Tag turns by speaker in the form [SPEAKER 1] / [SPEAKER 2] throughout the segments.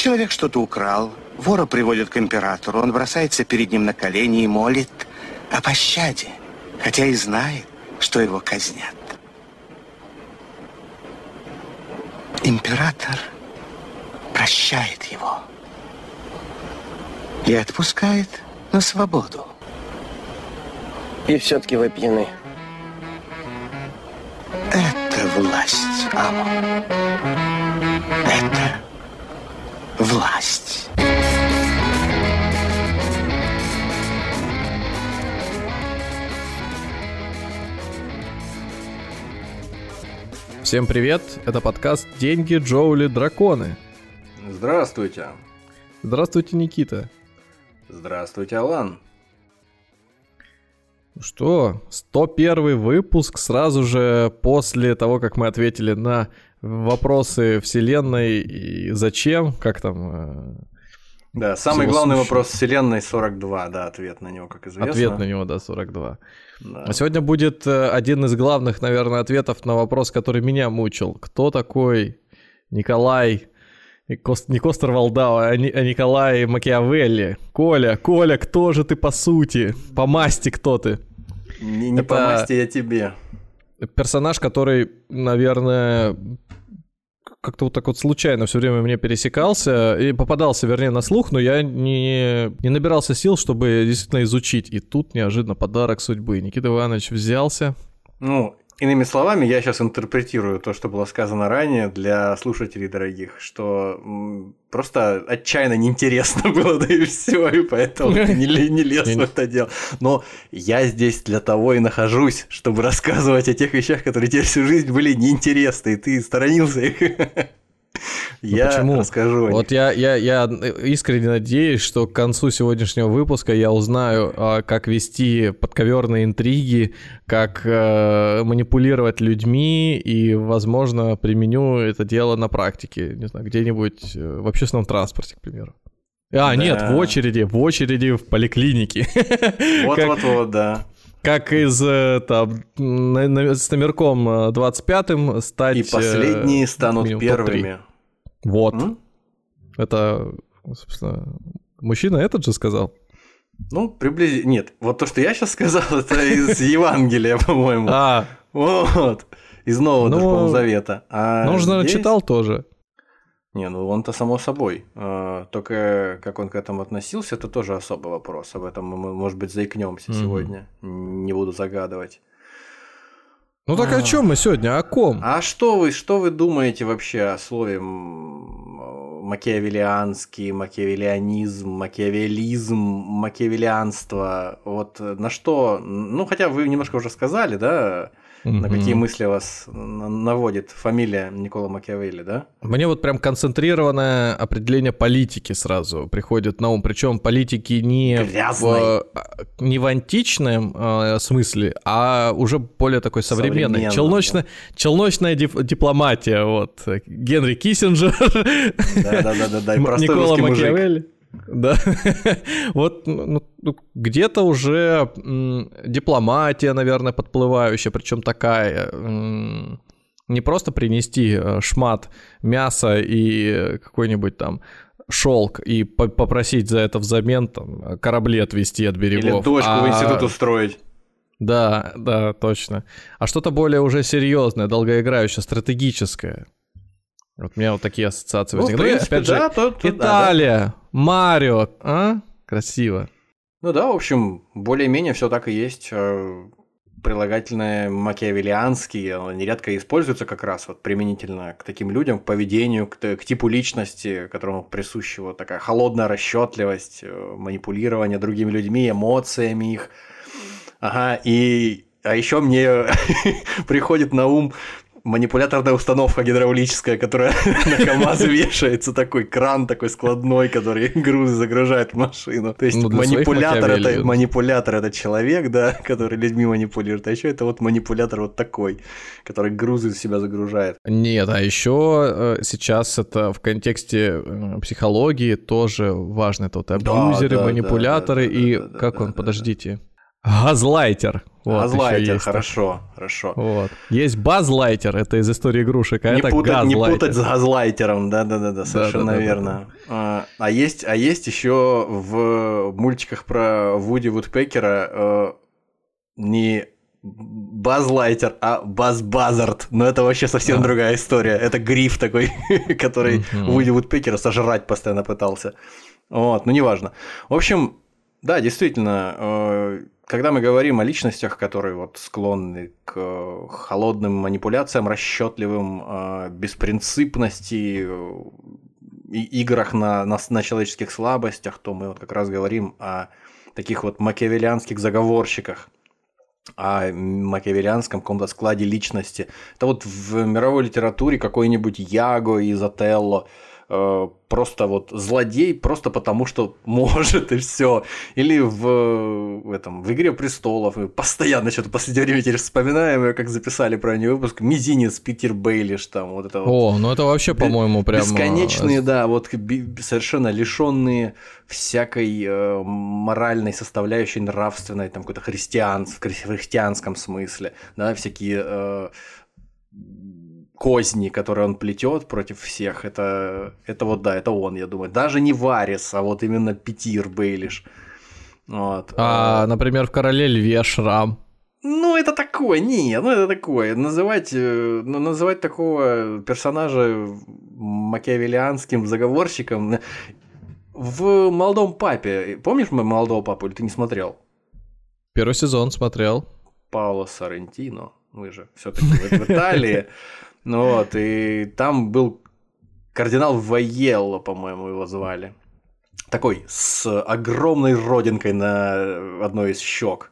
[SPEAKER 1] Человек что-то украл, вора приводят к императору, он бросается перед ним на колени и молит о пощаде, хотя и знает, что его казнят. Император прощает его и отпускает на свободу.
[SPEAKER 2] И все-таки вы пьяны.
[SPEAKER 1] Это власть, Амон. Это власть.
[SPEAKER 3] Всем привет, это подкаст «Деньги, Джоули, Драконы».
[SPEAKER 4] Здравствуйте.
[SPEAKER 3] Здравствуйте, Никита.
[SPEAKER 4] Здравствуйте, Алан.
[SPEAKER 3] Ну что, 101 выпуск сразу же после того, как мы ответили на вопросы Вселенной и зачем, как там... э,
[SPEAKER 4] Да, самый главный
[SPEAKER 3] сущего.
[SPEAKER 4] вопрос Вселенной 42, да, ответ на него, как известно.
[SPEAKER 3] Ответ на него, да, 42.
[SPEAKER 4] Да.
[SPEAKER 3] А сегодня будет э, один из главных, наверное, ответов на вопрос, который меня мучил. Кто такой Николай... и Кос- Не Костер Валдау, а, Ни- а Николай Макиавелли. Коля, Коля, кто же ты по сути? По масти кто ты?
[SPEAKER 4] Не, не
[SPEAKER 3] это-
[SPEAKER 4] по масти я тебе.
[SPEAKER 3] Персонаж, который, наверное, как-то вот так вот случайно все время мне пересекался и попадался, вернее, на слух, но я не, не набирался сил, чтобы действительно изучить. И тут неожиданно подарок судьбы. Никита Иванович взялся.
[SPEAKER 4] Ну, иными словами, я сейчас интерпретирую то, что было сказано ранее для слушателей дорогих, что просто отчаянно неинтересно было, да и все, и поэтому не, не лез в это дело. Но я здесь для того и нахожусь, чтобы рассказывать о тех вещах, которые тебе всю жизнь были неинтересны, и ты сторонился их. Я
[SPEAKER 3] Ну почему?
[SPEAKER 4] расскажу.
[SPEAKER 3] Вот я, я, я искренне надеюсь, что к концу сегодняшнего выпуска я узнаю, а, как вести подковерные интриги, как э, манипулировать людьми и, возможно, применю это дело на практике, не знаю, где-нибудь э, в общественном транспорте, к примеру. А,
[SPEAKER 4] Да.
[SPEAKER 3] нет, в очереди, в очереди в поликлинике.
[SPEAKER 4] Вот-вот-вот, да.
[SPEAKER 3] Как из э, там с номерком э, 25-м стать...
[SPEAKER 4] И последние станут
[SPEAKER 3] минимум
[SPEAKER 4] первыми.
[SPEAKER 3] Вот.
[SPEAKER 4] М?
[SPEAKER 3] Это, собственно, мужчина этот же сказал.
[SPEAKER 4] Ну, приблизительно. Нет, вот то, что я сейчас сказал, это из Евангелия, по-моему.
[SPEAKER 3] А,
[SPEAKER 4] Вот. Из Нового
[SPEAKER 3] Ну,
[SPEAKER 4] даже, по-моему, Завета. А
[SPEAKER 3] ну, он же, наверное,
[SPEAKER 4] здесь-
[SPEAKER 3] читал тоже.
[SPEAKER 4] Не, ну он-то само собой. А, Только как он к этому относился, это тоже особый вопрос. Об этом мы, может быть, заикнемся
[SPEAKER 3] Мгм.
[SPEAKER 4] сегодня. Не буду загадывать.
[SPEAKER 3] Ну так о
[SPEAKER 4] А.
[SPEAKER 3] чем мы сегодня? О ком?
[SPEAKER 4] А что вы, что вы думаете вообще о слове м, макиавеллианский, макиавеллианизм, макиавеллизм, макиавеллианство? Вот на что, ну хотя вы немножко уже сказали, да, на
[SPEAKER 3] Мгм.
[SPEAKER 4] какие мысли вас на- наводит фамилия Никола Макиавелли, да?
[SPEAKER 3] Мне вот прям концентрированное определение политики сразу приходит на ум. Причем политики не в, а, не в античном э, смысле, а уже более такой современной.
[SPEAKER 4] Современном,
[SPEAKER 3] Челночно, челночная дip- дипломатия. Вот. Генри Киссинджер.
[SPEAKER 4] Да-да-да-да, и простой
[SPEAKER 3] Никола
[SPEAKER 4] русский мужик.
[SPEAKER 3] Да. вот ну, ну, где-то уже м, дипломатия, наверное, подплывающая, причем такая. м, не просто принести э, шмат мяса и какой-нибудь там шелк и по- попросить за это взамен там, корабли отвезти от берегов.
[SPEAKER 4] Или дочку в
[SPEAKER 3] а-
[SPEAKER 4] институт устроить.
[SPEAKER 3] Да, да, точно. А что-то более уже серьезное, долгоиграющее, стратегическое. Вот у меня вот такие ассоциации
[SPEAKER 4] Ну,
[SPEAKER 3] возникли.
[SPEAKER 4] Принципе,
[SPEAKER 3] опять же,
[SPEAKER 4] да, то- то- да, да.
[SPEAKER 3] Италия, Марио, а? Красиво.
[SPEAKER 4] Ну да, в общем, более-менее все так и есть. Э, Прилагательное макиавеллианский, оно нередко используется как раз вот применительно к таким людям, к поведению, к, к типу личности, которому присуща вот такая холодная расчетливость, э, манипулирование другими людьми, эмоциями их. Ага, и а еще мне приходит на ум манипуляторная установка гидравлическая, которая на КАМАЗ вешается, такой кран такой складной, который грузы загружает в машину. То есть
[SPEAKER 3] Ну,
[SPEAKER 4] манипулятор это, манипулятор это человек, да, который людьми манипулирует, а еще это вот манипулятор вот такой, который грузы в себя загружает.
[SPEAKER 3] Нет, а еще сейчас это в контексте э, психологии тоже важно. Это вот абьюзеры,
[SPEAKER 4] да, да,
[SPEAKER 3] манипуляторы
[SPEAKER 4] да, да,
[SPEAKER 3] и
[SPEAKER 4] да, да,
[SPEAKER 3] как
[SPEAKER 4] да,
[SPEAKER 3] он,
[SPEAKER 4] да,
[SPEAKER 3] подождите. Газлайтер.
[SPEAKER 4] Вот, Газлайтер, хорошо, хорошо.
[SPEAKER 3] Вот. Есть базлайтер, это из истории игрушек, а
[SPEAKER 4] не
[SPEAKER 3] это
[SPEAKER 4] путать,
[SPEAKER 3] газлайтер.
[SPEAKER 4] Не путать с газлайтером, да-да-да, совершенно да, да, верно. Да, да. А, а, есть, а есть еще в мультиках про Вуди Вудпекера э, не Базлайтер, а Баз Базард. Но это вообще совсем а. другая история. Это гриф такой, который Вуди Вудпекера сожрать постоянно пытался. Вот, ну неважно. В общем, да, действительно, э, когда мы говорим о личностях, которые вот склонны к э, холодным манипуляциям, расчетливым, э, беспринципности, и играх на, на, на человеческих слабостях, то мы вот как раз говорим о таких вот макиавелианских заговорщиках, о макиавелианском каком-то складе личности. Это вот в мировой литературе какой-нибудь Яго из Отелло – Э, просто вот злодей просто потому, что может и все. Или в, в этом в Игре престолов мы постоянно что-то в последнее время теперь вспоминаем, как записали про нее выпуск. Мизинец Питер Бейлиш там вот это вот.
[SPEAKER 3] О, ну это вообще, по-моему, прям
[SPEAKER 4] бесконечные, да, вот совершенно лишенные всякой э, моральной составляющей, нравственной, там какой-то христиан в христианском смысле, да, всякие э, козни, которые он плетет против всех, это, это вот да, это он, я думаю. Даже не Варис, а вот именно Петир Бейлиш. Вот.
[SPEAKER 3] А, например, в Короле Льве Шрам.
[SPEAKER 4] Ну, это такое, не, ну это такое. Называть, э, ну, называть такого персонажа макиавелианским заговорщиком в «Молодом папе». Помнишь мы «Молодого папу» или ты не смотрел?
[SPEAKER 3] Первый сезон смотрел.
[SPEAKER 4] Пауло Соррентино. Мы же все-таки в Италии. Ну вот, и там был кардинал Вайелло, по-моему, его звали. Такой, с огромной родинкой на одной из щек.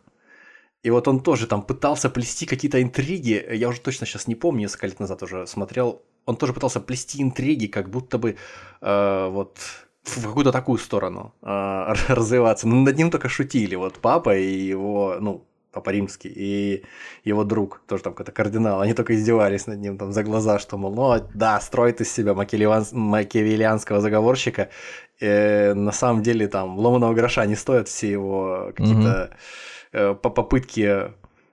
[SPEAKER 4] И вот он тоже там пытался плести какие-то интриги. Я уже точно сейчас не помню, несколько лет назад уже смотрел. Он тоже пытался плести интриги, как будто бы э, вот в какую-то такую сторону э, развиваться. Но над ним только шутили. Вот папа и его, ну, Папа Римский, и его друг, тоже там какой-то кардинал, они только издевались над ним там за глаза, что, мол, ну да, строит из себя макиавелианского заговорщика, э, на самом деле там ломаного гроша не стоят все его какие-то mm-hmm. э, попытки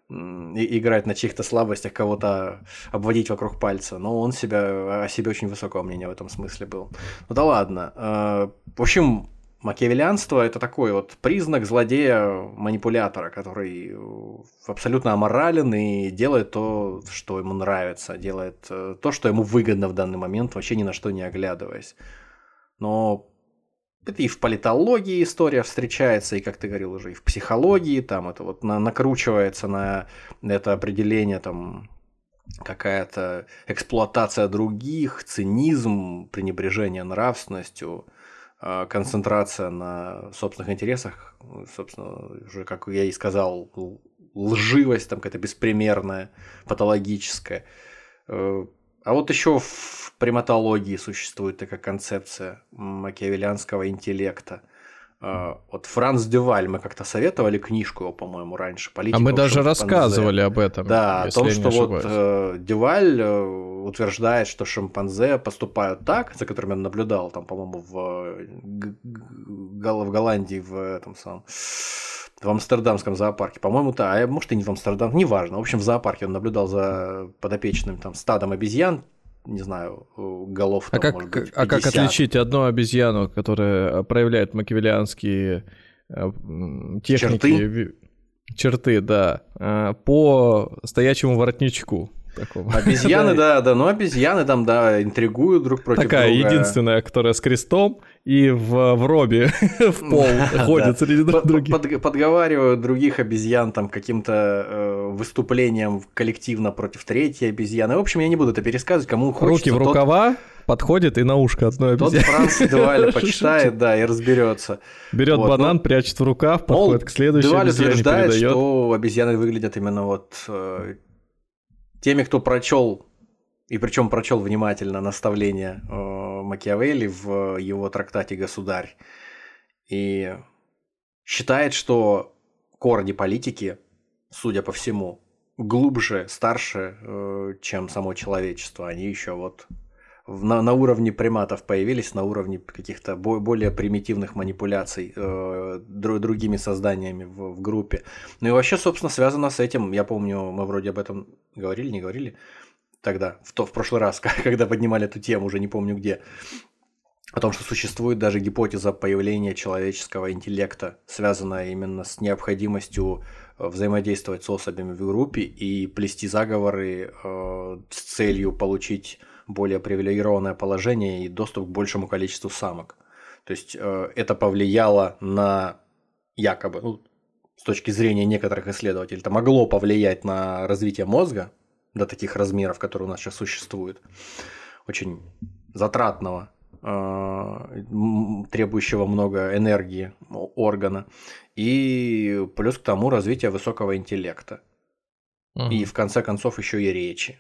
[SPEAKER 4] играть на чьих-то слабостях, кого-то обводить вокруг пальца. Но он себя, о себе очень высокого мнения в этом смысле был. Ну да ладно. Э, в общем, Макиавелианство – это такой вот признак злодея-манипулятора, который абсолютно аморален и делает то, что ему нравится, делает э, то, что ему выгодно в данный момент, вообще ни на что не оглядываясь. Но это и в политологии история встречается, и, как ты говорил уже, и в психологии, там это вот на, накручивается на это определение, там какая-то эксплуатация других, цинизм, пренебрежение нравственностью – концентрация на собственных интересах, собственно, уже, как я и сказал, лживость там какая-то беспримерная, патологическая. Э, а вот еще в приматологии существует такая концепция макиавелианского интеллекта – а, вот Франц Дюваль, мы как-то советовали книжку его, по-моему, раньше.
[SPEAKER 3] А мы даже рассказывали об этом.
[SPEAKER 4] Да, о том, что вот э, Дюваль э, утверждает, что шимпанзе поступают так, за которыми он наблюдал, там, по-моему, в, в Голландии, в этом самом в Амстердамском зоопарке. По-моему, да, а может и не в Амстердам, неважно. В общем, в зоопарке он наблюдал за подопечным там стадом обезьян, не знаю, голов
[SPEAKER 3] а
[SPEAKER 4] там,
[SPEAKER 3] как,
[SPEAKER 4] может быть, 50.
[SPEAKER 3] А как отличить одну обезьяну, которая проявляет макиавелианские э, техники?
[SPEAKER 4] Черты?
[SPEAKER 3] Черты, да. Э, по стоячему воротничку.
[SPEAKER 4] Такого. Обезьяны, да, да, но обезьяны там, да, интригуют друг против
[SPEAKER 3] Такая
[SPEAKER 4] друга.
[SPEAKER 3] Такая единственная, которая с крестом и в, в робе в пол ходит среди других.
[SPEAKER 4] подговаривают других обезьян там каким-то э, выступлением коллективно против третьей обезьяны. В общем, я не буду это пересказывать, кому хочется.
[SPEAKER 3] Руки в рукава, подходит и на ушко одной обезьяны.
[SPEAKER 4] Тот Франц Деваль почитает, да, и разберется.
[SPEAKER 3] Берет вот, банан, но... прячет в рукав, подходит Мол, к следующей Деваль обезьяне, утверждает, передает.
[SPEAKER 4] что обезьяны выглядят именно вот э, теми, кто прочел и причем прочел внимательно наставление э, Макиавелли в его трактате «Государь». И считает, что корни политики, судя по всему, глубже, старше, э, чем само человечество. Они еще вот на, на уровне приматов появились, на уровне каких-то более примитивных манипуляций э, другими созданиями в, в группе. Ну и вообще, собственно, связано с этим, я помню, мы вроде об этом говорили, не говорили тогда, в, то, в прошлый раз, когда поднимали эту тему, уже не помню где, о том, что существует даже гипотеза появления человеческого интеллекта, связанная именно с необходимостью э, взаимодействовать с особями в группе и плести заговоры э, с целью получить более привилегированное положение и доступ к большему количеству самок. То есть э, это повлияло на якобы, ну, с точки зрения некоторых исследователей, это могло повлиять на развитие мозга до таких размеров, которые у нас сейчас существуют, очень затратного, э, требующего много энергии органа, и плюс к тому развитие высокого интеллекта. Угу. И в конце концов еще и речи.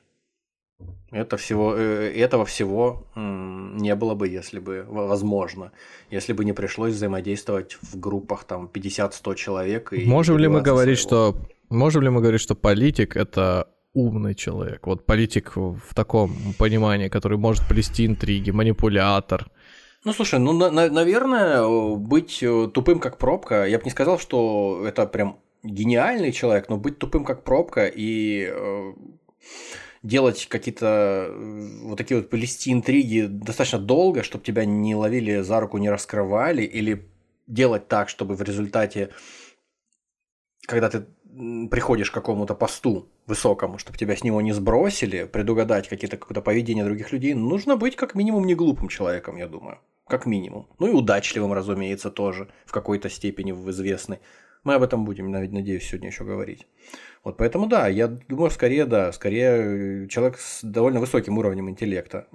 [SPEAKER 4] Это всего, э, этого всего не было бы, если бы, возможно, если бы не пришлось взаимодействовать в группах там 50-100 человек.
[SPEAKER 3] И можем ли мы говорить, своего. что можем ли мы говорить, что политик это умный человек? Вот политик в таком понимании, который может плести интриги, манипулятор.
[SPEAKER 4] Ну, слушай, ну, на, на, наверное, быть э, тупым как пробка, я бы не сказал, что это прям гениальный человек, но быть тупым как пробка и э, делать какие-то э, вот такие вот плести интриги достаточно долго, чтобы тебя не ловили за руку, не раскрывали, или делать так, чтобы в результате, когда ты приходишь к какому-то посту высокому, чтобы тебя с него не сбросили, предугадать какие-то какое-то поведение других людей, нужно быть как минимум не глупым человеком, я думаю. Как минимум. Ну и удачливым, разумеется, тоже в какой-то степени в известной. Мы об этом будем, надеюсь, сегодня еще говорить. Вот поэтому да, я думаю, скорее да, скорее человек с довольно высоким уровнем интеллекта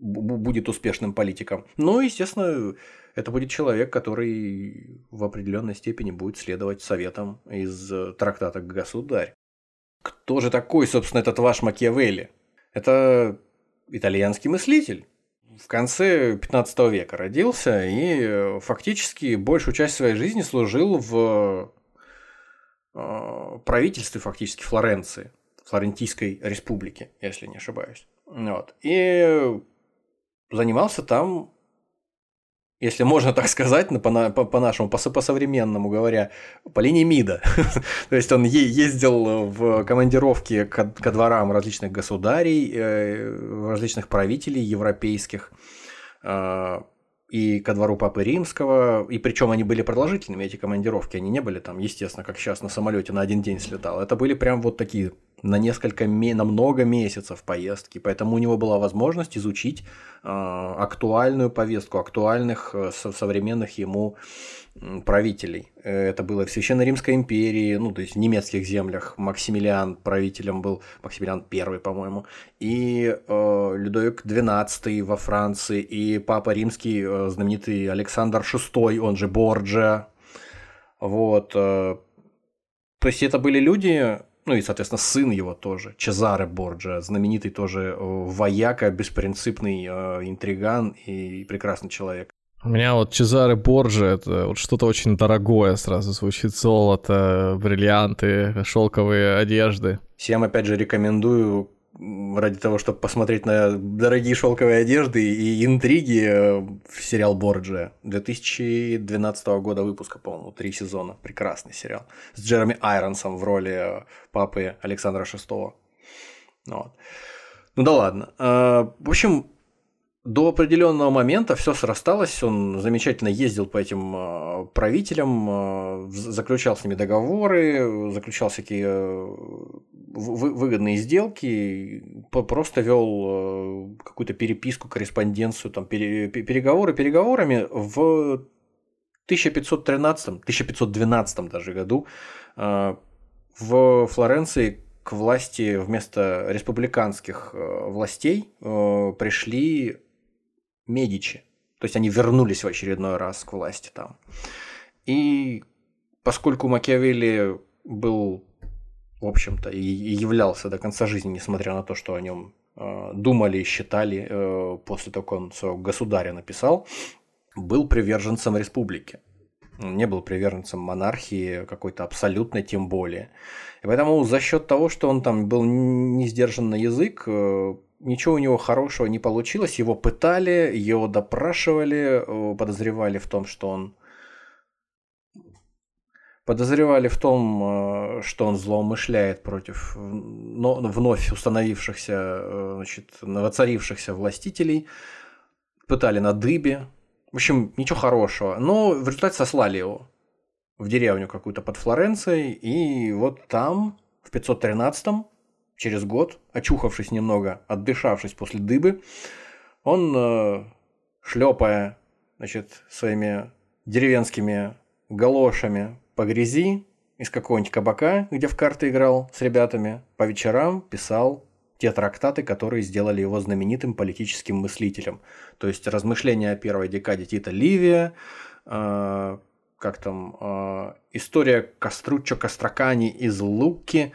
[SPEAKER 4] будет успешным политиком. Ну, естественно, это будет человек, который в определенной степени будет следовать советам из трактата «Государь». Кто же такой, собственно, этот ваш Макиавелли? Это итальянский мыслитель. В конце 15 века родился и фактически большую часть своей жизни служил в Э, правительстве фактически Флоренции, Флорентийской республики, если не ошибаюсь. Вот. И занимался там, если можно так сказать, по, по, по нашему, по, по современному говоря, по линии МИДа. То есть он ездил в командировки ко, ко дворам различных государей, э, различных правителей европейских, э, и ко двору Папы Римского, и причем они были продолжительными, эти командировки, они не были там, естественно, как сейчас на самолете на один день слетал, это были прям вот такие на несколько, на много месяцев поездки, поэтому у него была возможность изучить э, актуальную повестку, актуальных э, современных ему правителей. Это было в Священной Римской империи, ну, то есть в немецких землях. Максимилиан правителем был, Максимилиан I, по-моему, и э, Людовик XII во Франции, и Папа Римский, э, знаменитый Александр VI, он же Борджа. Вот. Э, то есть это были люди, ну и, соответственно, сын его тоже, Чезаре Борджа, знаменитый тоже э, вояка, беспринципный э, интриган и прекрасный человек.
[SPEAKER 3] У меня вот Чезаре Борджи, это вот что-то очень дорогое сразу звучит. Золото, бриллианты, шелковые одежды.
[SPEAKER 4] Всем, опять же, рекомендую ради того, чтобы посмотреть на дорогие шелковые одежды и интриги э, в сериал Борджи 2012 года выпуска, по-моему, три сезона. Прекрасный сериал. С Джереми Айронсом в роли э, папы Александра VI. Вот. Ну да ладно. Э, в общем, до определенного момента все срасталось, он замечательно ездил по этим э, правителям, э, заключал с ними договоры, заключал всякие э, выгодные сделки, просто вел какую-то переписку, корреспонденцию, там, переговоры переговорами. В 1513-1512 даже году в Флоренции к власти вместо республиканских властей пришли Медичи. То есть они вернулись в очередной раз к власти там. И поскольку Макиавелли был, в общем-то, и являлся до конца жизни, несмотря на то, что о нем э, думали и считали э, после того, как он своего государя написал, был приверженцем республики. Не был приверженцем монархии какой-то абсолютной, тем более. И поэтому за счет того, что он там был не сдержан на язык, э, ничего у него хорошего не получилось. Его пытали, его допрашивали, подозревали в том, что он подозревали в том, что он злоумышляет против вновь установившихся, значит, новоцарившихся властителей, пытали на дыбе. В общем, ничего хорошего. Но в результате сослали его в деревню какую-то под Флоренцией, и вот там, в 513-м, через год, очухавшись немного, отдышавшись после дыбы, он, э, шлепая значит, своими деревенскими галошами по грязи из какого-нибудь кабака, где в карты играл с ребятами, по вечерам писал те трактаты, которые сделали его знаменитым политическим мыслителем. То есть размышления о первой декаде Тита Ливия, э, как там, э, история Коструччо Костракани из Луки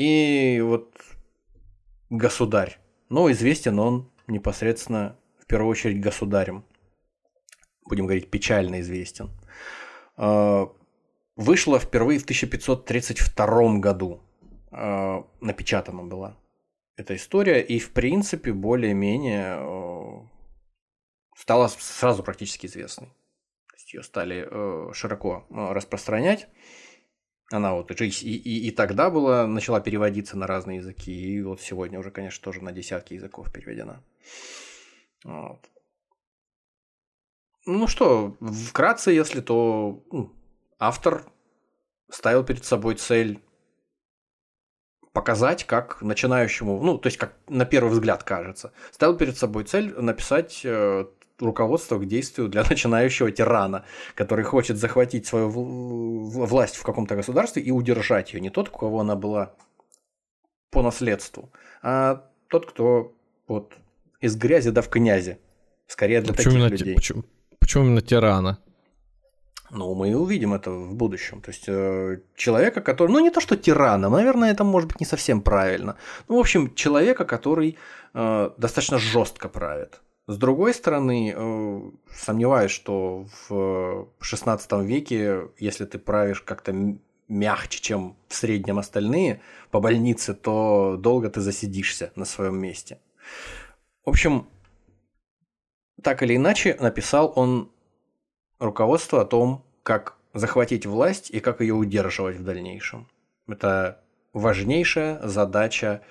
[SPEAKER 4] и вот государь. Но известен он непосредственно в первую очередь государем. Будем говорить, печально известен. Э, вышла впервые в 1532 году. Э, напечатана была эта история. И, в принципе, более-менее э, стала сразу практически известной. Ее стали широко распространять. Она вот и, и, и тогда была, начала переводиться на разные языки, и вот сегодня уже, конечно, тоже на десятки языков переведена. Вот. Ну что, вкратце, если то ну, автор ставил перед собой цель показать, как начинающему, ну, то есть, как на первый взгляд кажется, ставил перед собой цель написать э, руководство к действию для начинающего тирана, который хочет захватить свою власть в каком-то государстве и удержать ее. Не тот, у кого она была по наследству, а тот, кто вот из грязи да в князи. Скорее для почему таких людей.
[SPEAKER 3] Почему, почему именно тирана?
[SPEAKER 4] Ну, мы увидим это в будущем. То есть э, человека, который, ну не то что тирана, наверное, это может быть не совсем правильно. Ну, в общем, человека, который э, достаточно жестко правит. С другой стороны, э, сомневаюсь, что в XVI веке, если ты правишь как-то мягче, чем в среднем остальные по больнице, то долго ты засидишься на своем месте. В общем, так или иначе, написал он руководство о том, как захватить власть и как ее удерживать в дальнейшем. Это важнейшая задача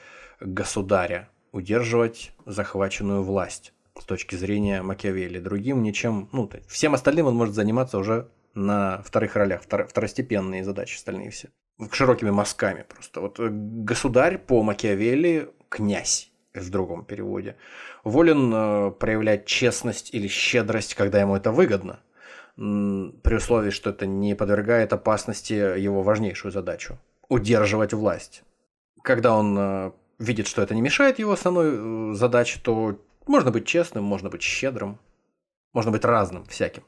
[SPEAKER 4] государя – удерживать захваченную власть с точки зрения Макиавелли. Другим ничем, ну, всем остальным он может заниматься уже на вторых ролях, второстепенные задачи остальные все. Широкими мазками просто. Вот э, государь по Макиавелли – князь в другом переводе. Волен э, проявлять честность или щедрость, когда ему это выгодно – при условии, что это не подвергает опасности его важнейшую задачу – удерживать власть. Когда он э, видит, что это не мешает его основной задаче, то можно быть честным, можно быть щедрым, можно быть разным, всяким.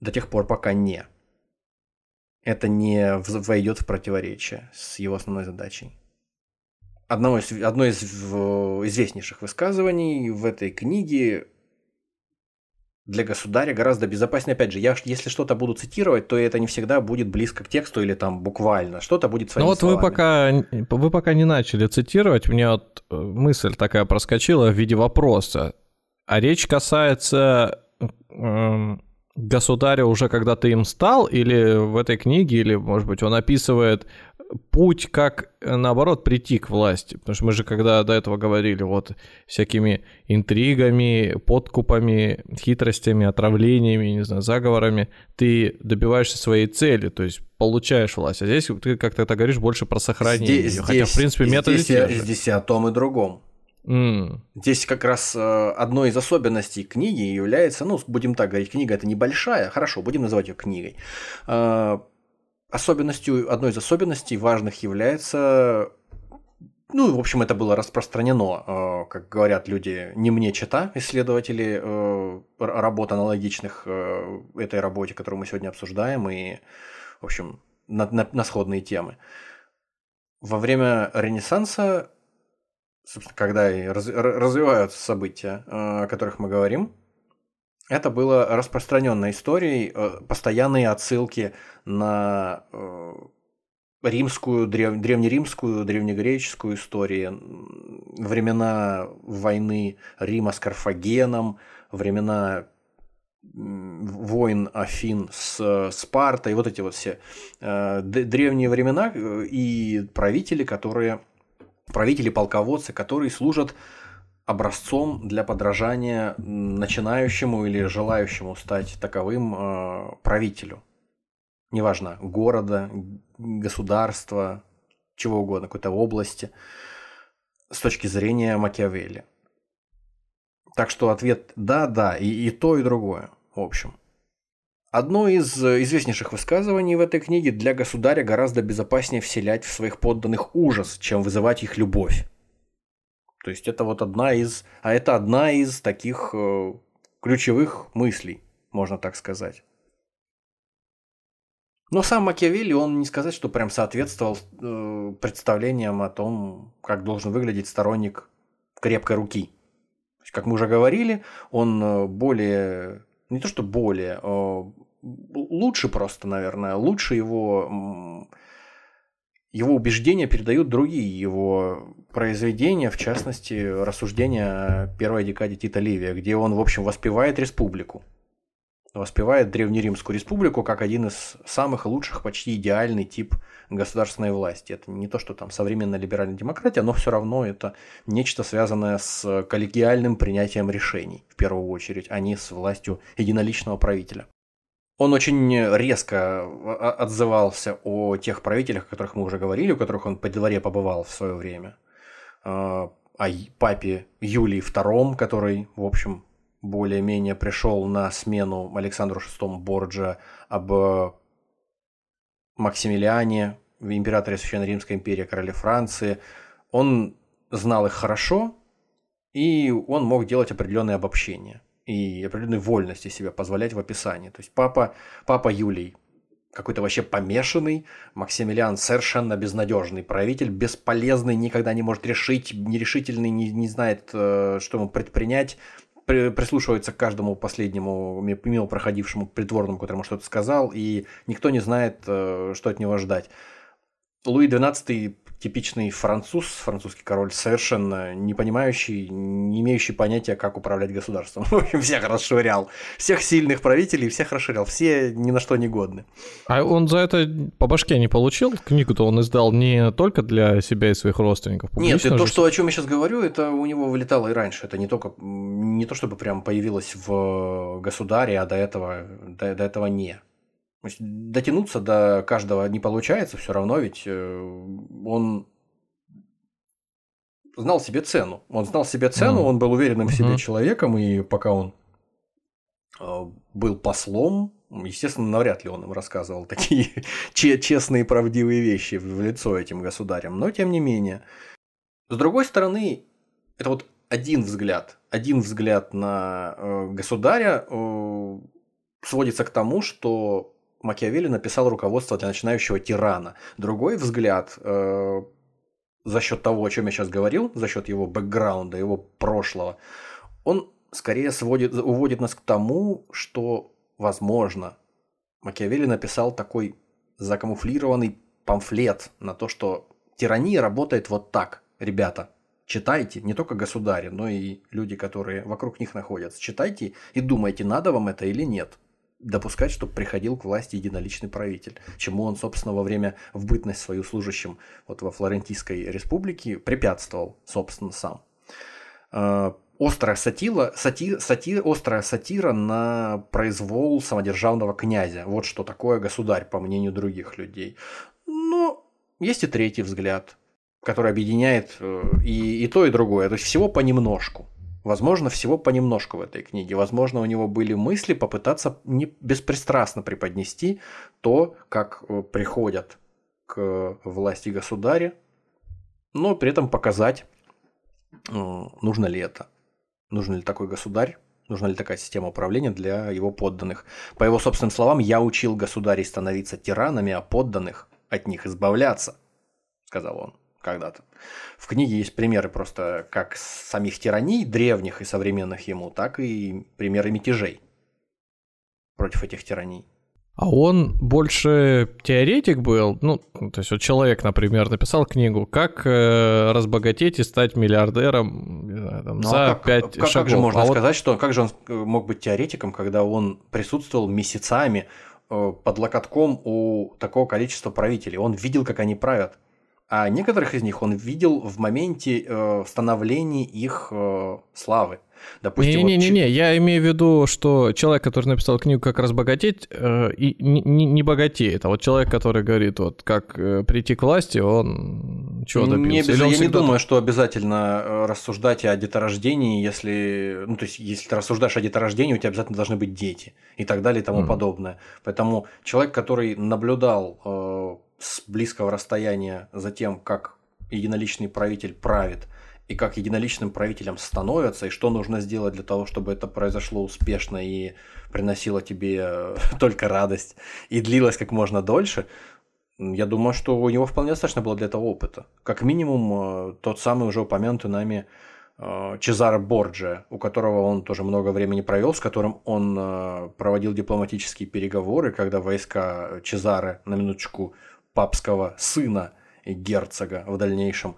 [SPEAKER 4] До тех пор, пока не. Это не войдет в противоречие с его основной задачей. Одно из, одно из известнейших высказываний в этой книге для государя гораздо безопаснее. Опять же, я, если что-то буду цитировать, то это не всегда будет близко к тексту или там буквально. Что-то будет своими
[SPEAKER 3] Ну вот
[SPEAKER 4] словами.
[SPEAKER 3] вы пока, вы пока не начали цитировать, мне вот э, мысль такая проскочила в виде вопроса. А речь касается э, государя уже когда ты им стал, или в этой книге, или, может быть, он описывает путь, как, э, наоборот, прийти к власти. Потому что мы же когда до этого говорили, вот, всякими интригами, подкупами, хитростями, отравлениями, не знаю, заговорами, ты добиваешься своей цели, то есть получаешь власть. А здесь ты как-то это говоришь больше про сохранение здесь, ее. Хотя, в принципе, методы
[SPEAKER 4] здесь, те же. Здесь и о том, и другом. Mm. Здесь как раз э, одной из особенностей книги является, ну, будем так говорить, книга это небольшая, хорошо, будем называть ее книгой э, особенностью, одной из особенностей важных является ну, в общем, это было распространено, э, как говорят люди, не мне чита, исследователи э, работ аналогичных э, этой работе, которую мы сегодня обсуждаем, и, в общем, на, на, на сходные темы. Во время Ренессанса, собственно, когда и раз, развиваются события, о которых мы говорим, это было распространенной историей, постоянные отсылки на римскую, древ, древнеримскую, древнегреческую историю, времена войны Рима с Карфагеном, времена войн Афин с Спартой, вот эти вот все э, древние времена э, и правители, которые правители, полководцы, которые служат образцом для подражания начинающему или желающему стать таковым э, правителю. Неважно, города, государства, чего угодно, какой-то области, с точки зрения Макиавелли. Так что ответ да, да, и, и то, и другое, в общем. Одно из известнейших высказываний в этой книге для государя гораздо безопаснее вселять в своих подданных ужас, чем вызывать их любовь. То есть это вот одна из, а это одна из таких э, ключевых мыслей, можно так сказать. Но сам Макиавелли, он не сказать, что прям соответствовал э, представлениям о том, как должен выглядеть сторонник крепкой руки. Есть, как мы уже говорили, он э, более, не то что более, э, лучше просто, наверное, лучше его его убеждения передают другие его произведения, в частности, рассуждения о первой декаде Тита Ливия, где он, в общем, воспевает республику. Воспевает Древнеримскую республику как один из самых лучших, почти идеальный тип государственной власти. Это не то, что там современная либеральная демократия, но все равно это нечто связанное с коллегиальным принятием решений, в первую очередь, а не с властью единоличного правителя. Он очень резко а, отзывался о тех правителях, о которых мы уже говорили, у которых он по дворе побывал в свое время. А, о папе Юлии II, который, в общем, более-менее пришел на смену Александру VI Борджа, об Максимилиане, императоре Священной Римской империи, короле Франции. Он знал их хорошо, и он мог делать определенные обобщения и определенной вольности себе позволять в описании. То есть папа, папа Юлий какой-то вообще помешанный, Максимилиан совершенно безнадежный правитель, бесполезный, никогда не может решить, нерешительный, не, не знает, э, что ему предпринять, прислушивается к каждому последнему мимо проходившему притворному, которому что-то сказал, и никто не знает, э, что от него ждать. Луи XII типичный француз, французский король, совершенно не понимающий, не имеющий понятия, как управлять государством. В общем, всех расширял. Всех сильных правителей всех расширял. Все ни на что не годны.
[SPEAKER 3] А он за это по башке не получил? Книгу-то он издал не только для себя и своих родственников.
[SPEAKER 4] Нет, это то, что, о чем я сейчас говорю, это у него вылетало и раньше. Это не только, не то чтобы прям появилось в государе, а до этого, до, до этого не. То есть дотянуться до каждого не получается, все равно ведь э, он знал себе цену. Он знал себе цену, mm. он был уверенным в себе mm-hmm. человеком, и пока он э, был послом, естественно, навряд ли он им рассказывал такие честные и правдивые вещи в лицо этим государям. Но тем не менее. С другой стороны, это вот один взгляд, один взгляд на э, государя сводится к тому, что Макиавелли написал руководство для начинающего тирана. Другой взгляд э, за счет того, о чем я сейчас говорил, за счет его бэкграунда, его прошлого, он скорее сводит, уводит нас к тому, что, возможно, Макиавелли написал такой закамуфлированный памфлет на то, что тирания работает вот так, ребята. Читайте, не только государи, но и люди, которые вокруг них находятся. Читайте и думайте, надо вам это или нет допускать, чтобы приходил к власти единоличный правитель, чему он, собственно, во время в бытность свою служащим вот во Флорентийской республике препятствовал, собственно, сам. А, острая сатира, сати, сати, острая сатира на произвол самодержавного князя. Вот что такое государь, по мнению других людей. Но есть и третий взгляд, который объединяет э, и, и то, и другое. То есть всего понемножку. Возможно, всего понемножку в этой книге. Возможно, у него были мысли попытаться не беспристрастно преподнести то, как э, приходят к власти государя, но при этом показать, э, нужно ли это. Нужен ли такой государь, нужна ли такая система управления для его подданных. По его собственным словам, я учил государей становиться тиранами, а подданных от них избавляться, сказал он когда-то. В книге есть примеры просто как самих тираний, древних и современных ему, так и примеры мятежей против этих тираний.
[SPEAKER 3] А он больше теоретик был, ну, то есть вот человек, например, написал книгу «Как э, разбогатеть и стать миллиардером знаю, там,
[SPEAKER 4] Ну,
[SPEAKER 3] за
[SPEAKER 4] а как,
[SPEAKER 3] пять
[SPEAKER 4] как,
[SPEAKER 3] шагов».
[SPEAKER 4] как же можно
[SPEAKER 3] а вот
[SPEAKER 4] сказать, что как же он э, мог быть теоретиком, когда он присутствовал месяцами э, под локотком у такого количества правителей? Он видел, как они правят. А некоторых из них он видел в моменте э, становления их э, славы. Допустим, вот
[SPEAKER 3] Не-не-не, я имею в виду, что человек, который написал книгу «Как разбогатеть», э, и не, не- не богатеет, а вот человек, который говорит, вот как э, прийти к власти, он чего
[SPEAKER 4] Не
[SPEAKER 3] добился?
[SPEAKER 4] обяз-
[SPEAKER 3] Или он
[SPEAKER 4] я не думаю, что обязательно э, рассуждать о деторождении, если, ну, то есть, если ты рассуждаешь о деторождении, у тебя обязательно должны быть дети и так далее и тому
[SPEAKER 3] Мгм.
[SPEAKER 4] подобное. Поэтому человек, который наблюдал э, с близкого расстояния за тем, как единоличный правитель правит, и как единоличным правителем становятся, и что нужно сделать для того, чтобы это произошло успешно и приносило тебе э, только радость и длилось как можно дольше, Я думаю, что у него вполне достаточно было для этого опыта. Как минимум, э, тот самый уже упомянутый нами э, Чезаро Борджиа, у которого он тоже много времени провел, с которым он проводил дипломатические переговоры, когда войска Чезаре, на минуточку, папского сына и герцога в дальнейшем,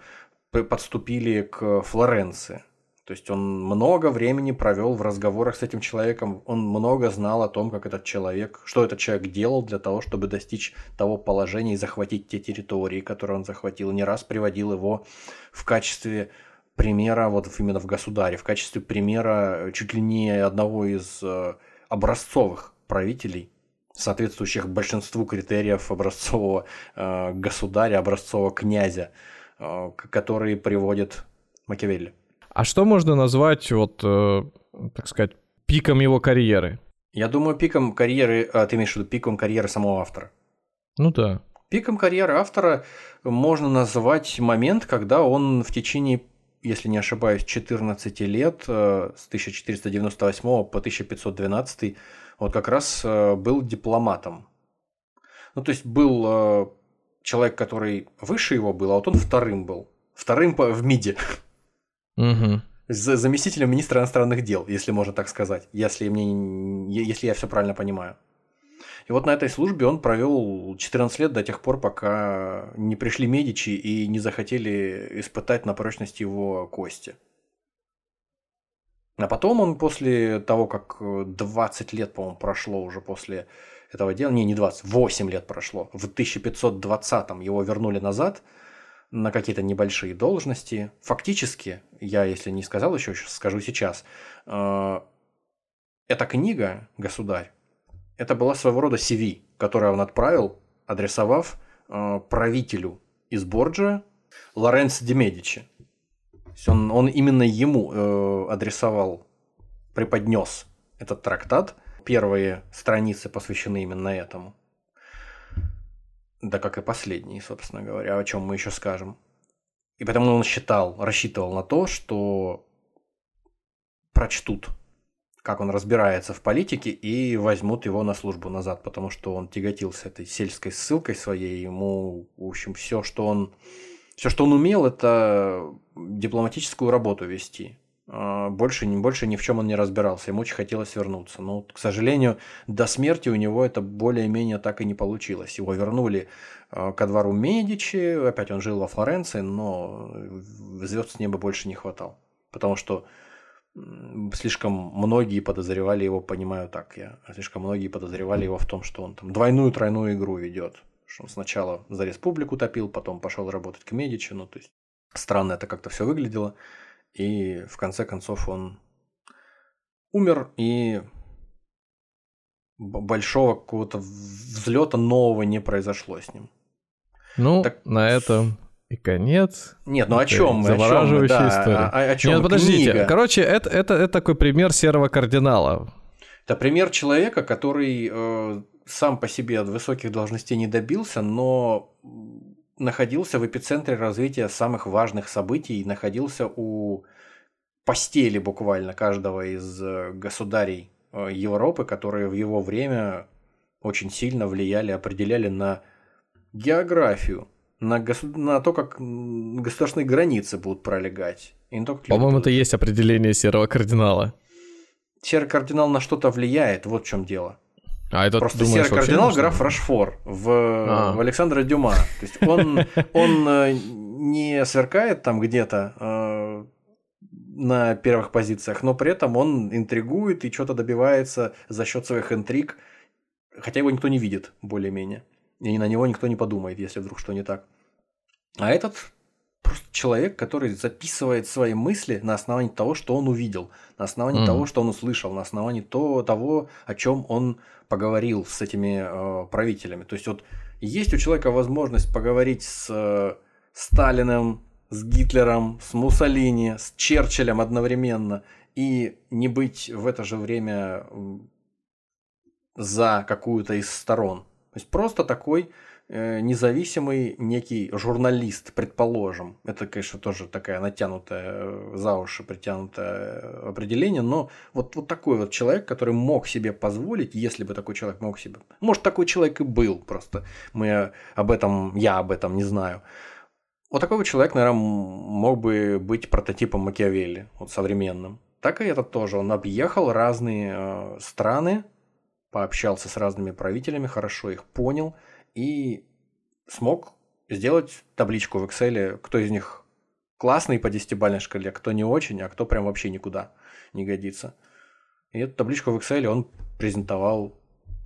[SPEAKER 4] подступили к Флоренции. То есть он много времени провел в разговорах с этим человеком, он много знал о том, как этот человек, что этот человек делал для того, чтобы достичь того положения и захватить те территории, которые он захватил. Не раз приводил его в качестве примера, вот именно в государе, в качестве примера чуть ли не одного из э, образцовых правителей, соответствующих большинству критериев образцового э, государя, образцового князя, э, которые приводит Макиавелли.
[SPEAKER 3] А что можно назвать, вот, э, так сказать, пиком его карьеры?
[SPEAKER 4] Я думаю, пиком карьеры, а, ты имеешь в виду пиком карьеры самого автора.
[SPEAKER 3] Ну да.
[SPEAKER 4] Пиком карьеры автора можно назвать момент, когда он в течение, если не ошибаюсь, 14 лет, э, с 1498 по 1512, вот как раз э, был дипломатом. Ну, то есть был э, человек, который выше его был, а вот он вторым был. Вторым по- в МИДе. За- заместителем министра иностранных дел, если можно так сказать, если, мне, не- если я все правильно понимаю. И вот на этой службе он провел 14 лет до тех пор, пока не пришли Медичи и не захотели испытать на прочность его кости. А потом он после того, как э, 20 лет, по-моему, прошло уже после этого дела, не, не 20, 8 лет прошло, в 1520-м его вернули назад на какие-то небольшие должности. Фактически, я, если не сказал еще, скажу сейчас, э, эта книга «Государь» это была своего рода CV, которое он отправил, адресовав э, правителю из Борджа Лоренцо де Медичи. Есть он, он именно ему э, адресовал, преподнес этот трактат. Первые страницы посвящены именно этому. Да как и последние, собственно говоря, о чем мы еще скажем. И потому он считал, рассчитывал на то, что прочтут, как он разбирается в политике, и возьмут его на службу назад, потому что он тяготился этой сельской ссылкой своей, ему, в общем, все, что он, все, что он умел, это дипломатическую работу вести. А, Больше, больше ни в чем он не разбирался, ему очень хотелось вернуться. Но, к сожалению, до смерти у него это более-менее так и не получилось. Его вернули э, ко двору Медичи, опять он жил во Флоренции, но звезд с неба больше не хватало. Потому что слишком многие подозревали его, понимаю так я, слишком многие подозревали его в том, что он там двойную-тройную игру ведет. Что он сначала за республику топил, потом пошел работать к Медичи, ну то есть странно это как-то все выглядело. И в конце концов он умер, и большого какого-то взлета нового не произошло с ним.
[SPEAKER 3] Ну,
[SPEAKER 4] Так-
[SPEAKER 3] на этом и конец.
[SPEAKER 4] Нет, ну о чем мы? О чём мы?
[SPEAKER 3] Завораживающая
[SPEAKER 4] Да,
[SPEAKER 3] история.
[SPEAKER 4] о- о- о чём
[SPEAKER 3] Нет, подождите.
[SPEAKER 4] Книга.
[SPEAKER 3] Короче, это, это, это такой пример серого кардинала.
[SPEAKER 4] Это пример человека, который э, сам по себе от высоких должностей не добился, но находился в эпицентре развития самых важных событий, находился у постели буквально каждого из э, государей э, Европы, которые в его время очень сильно влияли, определяли на географию, на, госу- на то, как государственные границы будут пролегать.
[SPEAKER 3] По-моему, это и есть определение серого кардинала.
[SPEAKER 4] серый кардинал на что-то влияет, вот в чем дело.
[SPEAKER 3] А это
[SPEAKER 4] Просто
[SPEAKER 3] думаешь,
[SPEAKER 4] серый кардинал граф Рашфор в,
[SPEAKER 3] А.
[SPEAKER 4] в Александра Дюма. То есть он, он э, не сверкает там где-то э, на первых позициях, но при этом он интригует и что-то добивается за счет своих интриг, хотя его никто не видит, более-менее. И на него никто не подумает, если вдруг что не так. А этот просто человек, который записывает свои мысли на основании того, что он увидел, на основании
[SPEAKER 3] Мгм.
[SPEAKER 4] того, что он услышал, на основании то, того, о чем он поговорил с этими э, правителями. То есть вот есть у человека возможность поговорить с э, Сталиным, с Гитлером, с Муссолини, с Черчиллем одновременно и не быть в это же время за какую-то из сторон. То есть просто такой независимый некий журналист, предположим. Это, конечно, тоже такая натянутая э, за уши притянутое э, определение, но вот, вот такой вот человек, который мог себе позволить, если бы такой человек мог себе... Может, такой человек и был просто. Мы об этом, я об этом не знаю. Вот такой вот человек, наверное, мог бы быть прототипом Макиавелли, вот современным. Так и этот тоже. Он объехал разные э, страны, пообщался с разными правителями, хорошо их понял и смог сделать табличку в Excel, кто из них классный по десятибалльной шкале, кто не очень, а кто прям вообще никуда не годится. И эту табличку в Excel он презентовал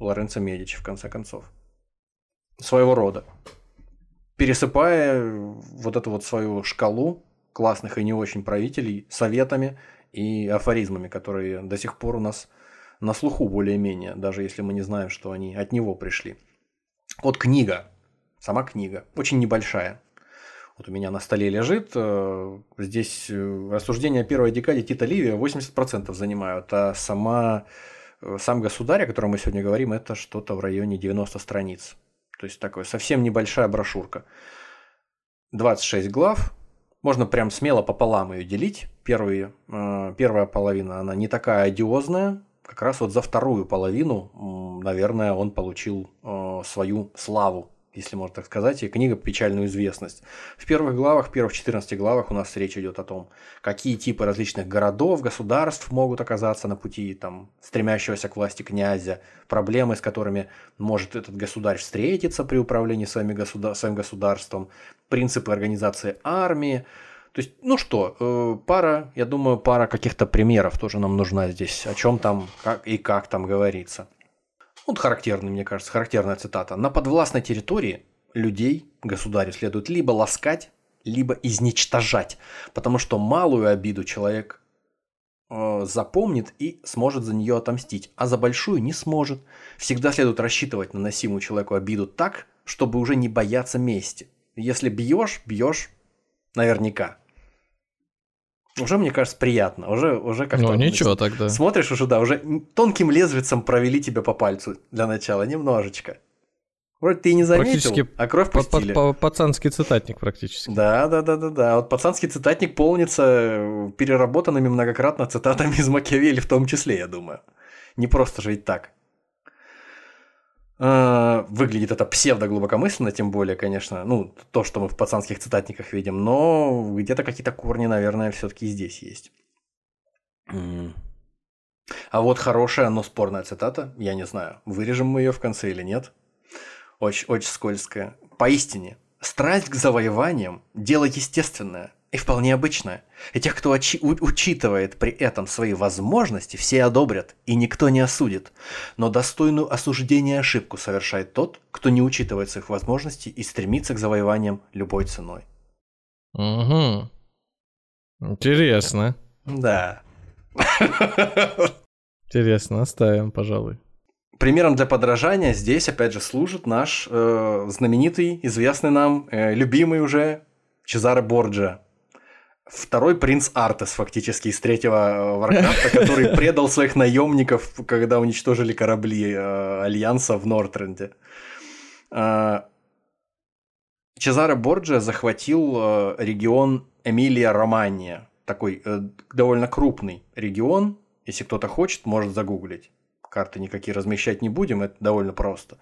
[SPEAKER 4] Лоренцо Медичи, в конце концов. Своего рода. Пересыпая вот эту вот свою шкалу классных и не очень правителей советами и афоризмами, которые до сих пор у нас на слуху более-менее, даже если мы не знаем, что они от него пришли. Вот книга, сама книга, очень небольшая. Вот у меня на столе лежит, э, здесь э, рассуждения о первой декаде Тита Ливия 80% занимают, а сама, э, сам государь, о котором мы сегодня говорим, это что-то в районе 90 страниц. То есть такая совсем небольшая брошюрка. 26 глав, можно прям смело пополам ее делить. Первые, первая половина, она не такая одиозная. Как раз вот за вторую половину, наверное, он получил э, свою славу, если можно так сказать, и книга «Печальную известность». В первых главах, в первых 14 главах у нас речь идет о том, какие типы различных городов, государств могут оказаться на пути там, стремящегося к власти князя, проблемы, с которыми может этот государь встретиться при управлении своими государ- своим государством, принципы организации армии. То есть, ну что, э, пара, я думаю, пара каких-то примеров тоже нам нужна здесь, о чем там как, и как там говорится. Вот характерный, мне кажется, характерная цитата. На подвластной территории людей государю следует либо ласкать, либо изничтожать, потому что малую обиду человек э, запомнит и сможет за нее отомстить, а за большую не сможет. Всегда следует рассчитывать наносимую человеку обиду так, чтобы уже не бояться мести. Если бьешь, бьешь наверняка. Уже, мне кажется, приятно. Уже, уже как-то...
[SPEAKER 3] Ну, ничего тогда.
[SPEAKER 4] Смотришь уже, да, уже тонким лезвицем провели тебя по пальцу для начала, немножечко. Вроде ты и не заметил,
[SPEAKER 3] Практически
[SPEAKER 4] а кровь
[SPEAKER 3] По- по-
[SPEAKER 4] пустили.
[SPEAKER 3] по- Пацанский цитатник практически.
[SPEAKER 4] Да, да, да, да, да. Вот пацанский цитатник полнится э, переработанными многократно цитатами из Макиавелли в том числе, я думаю. Не просто же ведь так. А, Выглядит это псевдоглубокомысленно, тем более, конечно, ну, то, что мы в пацанских цитатниках видим, но где-то какие-то корни, наверное, все-таки здесь есть. А вот хорошая, но спорная цитата, я не знаю, вырежем мы ее в конце или нет. Очень, очень скользкая. Поистине, страсть к завоеваниям – дело естественное и вполне обычное. И тех, кто очи- учитывает при этом свои возможности, все одобрят, и никто не осудит. Но достойную осуждения ошибку совершает тот, кто не учитывает своих возможностей и стремится к завоеваниям любой ценой.
[SPEAKER 3] Угу. Интересно.
[SPEAKER 4] Да.
[SPEAKER 3] Интересно, оставим, пожалуй.
[SPEAKER 4] Примером для подражания здесь, опять же, служит наш э, знаменитый, известный нам, э, любимый уже Чезаре Борджа. Второй принц Артас, фактически, из третьего э, Варкрафта, который предал своих наемников, когда уничтожили корабли э, Альянса в Нортренде. Э, Чезаре Борджа захватил э, регион Эмилия-Романия. Такой э, довольно крупный регион. Если кто-то хочет, может загуглить. Карты никакие размещать не будем, это довольно просто.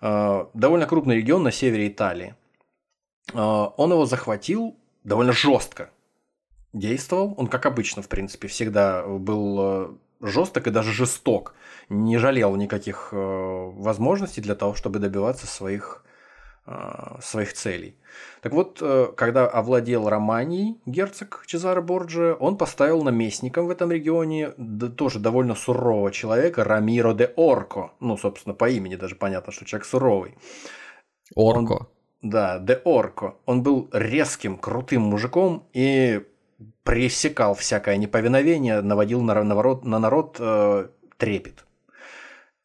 [SPEAKER 4] Э, довольно крупный регион на севере Италии. Э, он его захватил довольно жестко. Действовал. Он, как обычно, в принципе, всегда был э, жесток и даже жесток, не жалел никаких э, возможностей для того, чтобы добиваться своих, э, своих целей. Так вот, э, когда овладел Романией герцог Чезаро Борджи, он поставил наместником в этом регионе да, тоже довольно сурового человека Рамиро де Орко. Ну, собственно, по имени даже понятно, что человек суровый.
[SPEAKER 3] Орко.
[SPEAKER 4] Он, да, де Орко. Он был резким, крутым мужиком и пресекал всякое неповиновение, наводил на народ, на народ э, трепет.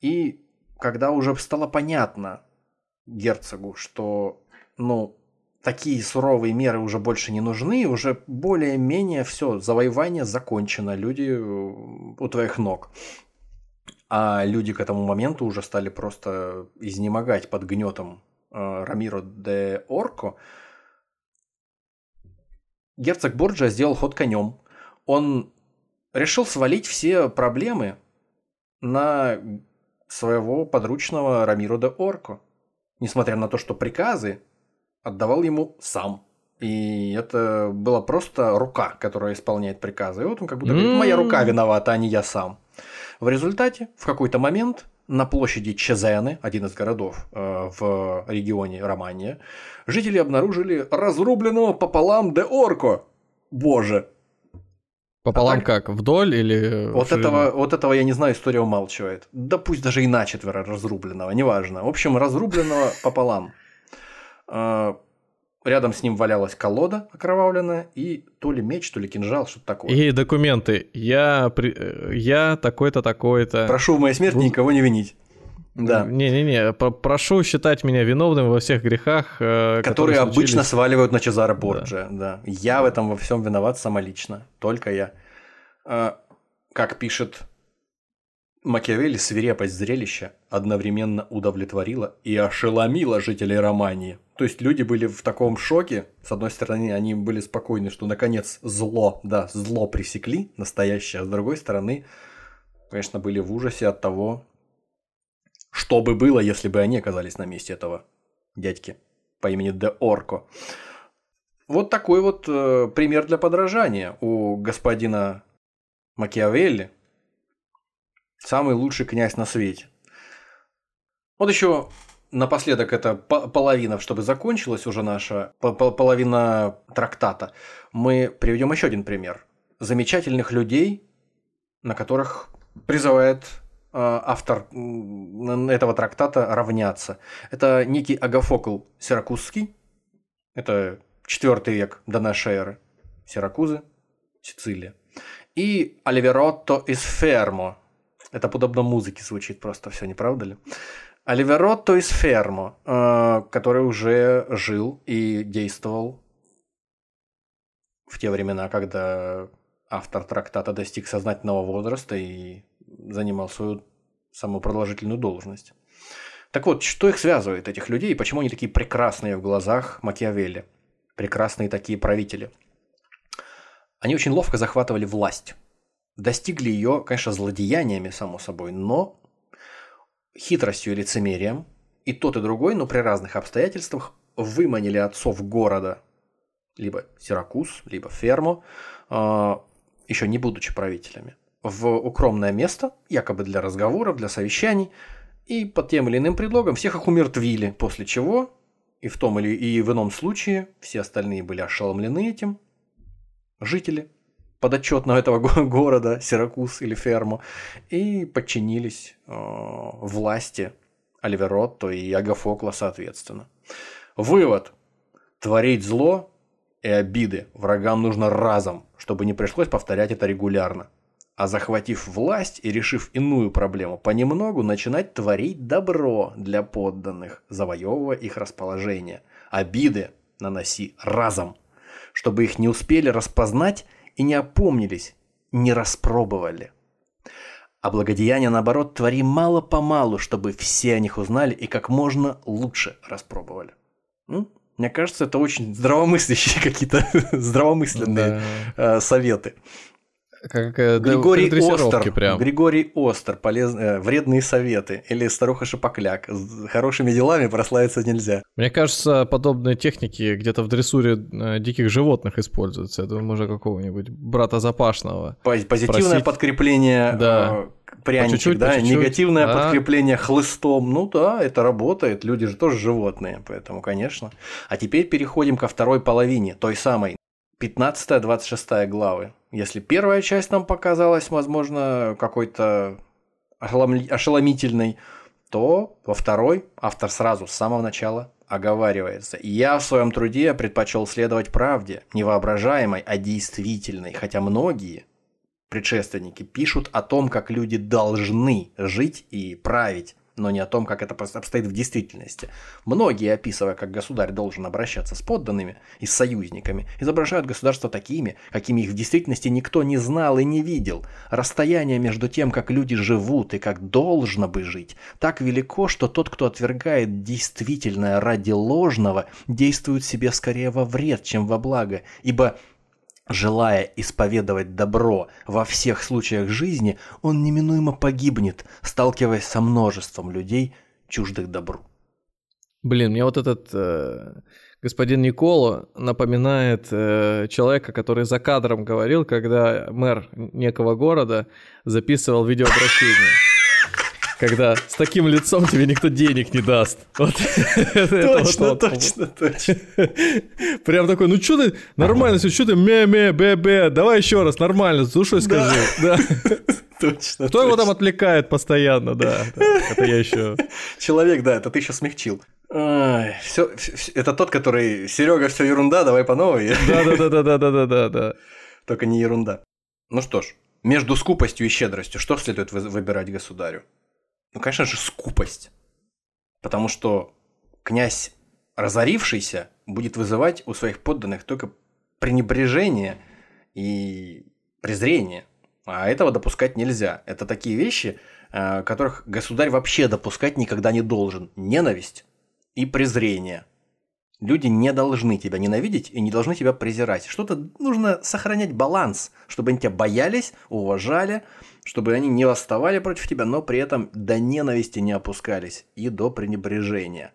[SPEAKER 4] И когда уже стало понятно герцогу, что ну, такие суровые меры уже больше не нужны, уже более-менее все, завоевание закончено, люди э, у твоих ног. А люди к этому моменту уже стали просто изнемогать под гнетом э, Рамиро де Орко. Герцог Борджа сделал ход конем. Он решил свалить все проблемы на своего подручного Рамиро де Орко. Несмотря на то, что приказы отдавал ему сам. И это была просто рука, которая исполняет приказы. И вот он как будто говорит, моя рука виновата, а не я сам. В результате, в какой-то момент, на площади Чезены, один из городов э, в регионе Романия, жители обнаружили разрубленного пополам де Орко. Боже!
[SPEAKER 3] Пополам а так, как? Вдоль или...
[SPEAKER 4] Вот этого, вот этого я не знаю, история умалчивает. Да пусть даже и на четверо разрубленного, неважно. В общем, разрубленного пополам. Э, рядом с ним валялась колода окровавленная и то ли меч, то ли кинжал, что-то такое.
[SPEAKER 3] И документы. Я, я такой-то, такой-то.
[SPEAKER 4] Прошу в моей смерти никого не винить.
[SPEAKER 3] Да. Не-не-не, прошу считать меня виновным во всех грехах,
[SPEAKER 4] э, которые, которые обычно сваливают на Чезаро Борджа. Да. да. Я в этом во всем виноват самолично. Только я. Э, как пишет Макиавелли свирепость зрелища одновременно удовлетворила и ошеломила жителей Романии. То есть люди были в таком шоке. С одной стороны, они были спокойны, что наконец зло, да, зло пресекли, настоящее. А с другой стороны, конечно, были в ужасе от того, что бы было, если бы они оказались на месте этого дядьки по имени Де Орко. Вот такой вот э, пример для подражания у господина Макиавелли, Самый лучший князь на свете. Вот еще напоследок это половина, чтобы закончилась уже наша половина трактата. Мы приведем еще один пример. Замечательных людей, на которых призывает а, автор этого трактата равняться. Это некий Агафокл Сиракузский, это четвертый век до нашей эры, Сиракузы, Сицилия, и Оливеротто из Фермо, это подобно музыке звучит просто все, не правда ли? Оливеротто из Фермо, э, который уже жил и действовал в те времена, когда автор трактата достиг сознательного возраста и занимал свою самую продолжительную должность. Так вот, что их связывает, этих людей, и почему они такие прекрасные в глазах Макиавелли? Прекрасные такие правители. Они очень ловко захватывали власть достигли ее, конечно, злодеяниями, само собой, но хитростью и лицемерием. И тот, и другой, но при разных обстоятельствах выманили отцов города, либо Сиракуз, либо Фермо, а, еще не будучи правителями, в укромное место, якобы для разговоров, для совещаний, и под тем или иным предлогом всех их умертвили, после чего и в том или и в ином случае все остальные были ошеломлены этим, жители подотчетного этого города, Сиракуз или Ферму, и подчинились э, власти Альверотто и Агафокла соответственно. Вывод. Творить зло и обиды врагам нужно разом, чтобы не пришлось повторять это регулярно. А захватив власть и решив иную проблему, понемногу начинать творить добро для подданных, завоевывая их расположение. Обиды наноси разом, чтобы их не успели распознать и не опомнились, не распробовали. А благодеяние, наоборот, твори мало-помалу, чтобы все о них узнали и как можно лучше распробовали. Ну, мне кажется, это очень здравомыслящие какие-то здравомысленные да. э, советы.
[SPEAKER 3] Как э,
[SPEAKER 4] Григорий Остер,
[SPEAKER 3] прям.
[SPEAKER 4] Григорий Остер, полез... э, вредные советы. Или старуха Шапокляк. С хорошими делами прославиться нельзя.
[SPEAKER 3] Мне кажется, подобные техники где-то в дрессуре э, диких животных используются. Я думаю, можно какого-нибудь брата Запашного.
[SPEAKER 4] По- Позитивное
[SPEAKER 3] Спросить.
[SPEAKER 4] подкрепление
[SPEAKER 3] Да.
[SPEAKER 4] пряничек,
[SPEAKER 3] По чуть-чуть,
[SPEAKER 4] да,
[SPEAKER 3] по чуть-чуть.
[SPEAKER 4] негативное
[SPEAKER 3] Да.
[SPEAKER 4] подкрепление хлыстом. Ну да, это работает. Люди же тоже животные, поэтому, конечно. А теперь переходим ко второй половине, той самой 15-26 главы. Если первая часть нам показалась, возможно, какой-то ошелом- ошеломительной, то во второй автор сразу с самого начала оговаривается. Я в своем труде предпочел следовать правде, не воображаемой, а действительной, хотя многие предшественники пишут о том, как люди должны жить и править, но не о том, как это обстоит в действительности. Многие, описывая, как государь должен обращаться с подданными и с союзниками, изображают государство такими, какими их в действительности никто не знал и не видел. Расстояние между тем, как люди живут и как должно бы жить, так велико, что тот, кто отвергает действительное ради ложного, действует себе скорее во вред, чем во благо, ибо Желая исповедовать добро во всех случаях жизни, он неминуемо погибнет, сталкиваясь со множеством людей, чуждых добру.
[SPEAKER 3] Блин, мне вот этот э, господин Никола напоминает э, человека, который за кадром говорил, когда мэр некого города записывал видеообращение. Когда с таким лицом тебе никто денег не даст. Вот. Вот он.
[SPEAKER 4] точно.
[SPEAKER 3] Прям такой, ну что ты, нормально все, что ты, ме-ме, бе-бе, давай еще раз, нормально, с душой скажи. Да.
[SPEAKER 4] Точно.
[SPEAKER 3] Кто его там
[SPEAKER 4] точно.
[SPEAKER 3] отвлекает постоянно, да. да. Это я еще...
[SPEAKER 4] Человек, да, это ты еще смягчил. все, это тот, который Серега, все ерунда, давай по новой.
[SPEAKER 3] Да-да-да-да-да-да-да.
[SPEAKER 4] Только не ерунда. Ну что ж, между скупостью и щедростью что следует вы- выбирать государю? Ну, конечно же, скупость. Потому что князь, разорившийся, будет вызывать у своих подданных только пренебрежение и презрение. А этого допускать нельзя. Это такие вещи, э, которых государь вообще допускать никогда не должен. Ненависть и презрение. Люди не должны тебя ненавидеть и не должны тебя презирать. Что-то нужно сохранять баланс, чтобы они тебя боялись, уважали, чтобы они не восставали против тебя, но при этом до ненависти не опускались и до пренебрежения.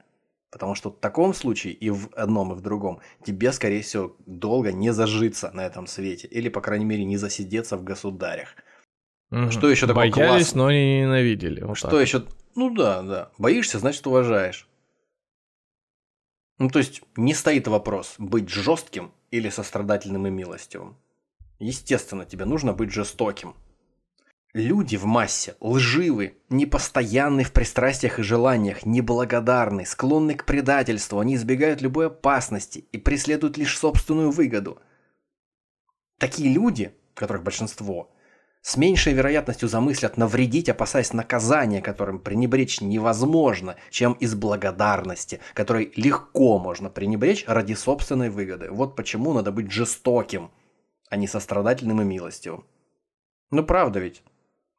[SPEAKER 4] Потому что в таком случае и в одном, и в другом тебе, скорее всего, долго не зажиться на этом свете. Или, по крайней мере, не засидеться в государях.
[SPEAKER 3] Мгм.
[SPEAKER 4] Что еще такого
[SPEAKER 3] Боялись,
[SPEAKER 4] классного?
[SPEAKER 3] но не ненавидели. Вот
[SPEAKER 4] Что
[SPEAKER 3] так.
[SPEAKER 4] еще? Ну да, да. Боишься, значит уважаешь. Ну то есть не стоит вопрос, быть жестким или сострадательным и милостивым. Естественно, тебе нужно быть жестоким. Люди в массе лживы, непостоянны в пристрастиях и желаниях, неблагодарны, склонны к предательству, они избегают любой опасности и преследуют лишь собственную выгоду. Такие люди, которых большинство, с меньшей вероятностью замыслят навредить, опасаясь наказания, которым пренебречь невозможно, чем из благодарности, которой легко можно пренебречь ради собственной выгоды. Вот почему надо быть жестоким, а не сострадательным и милостивым. Ну правда ведь?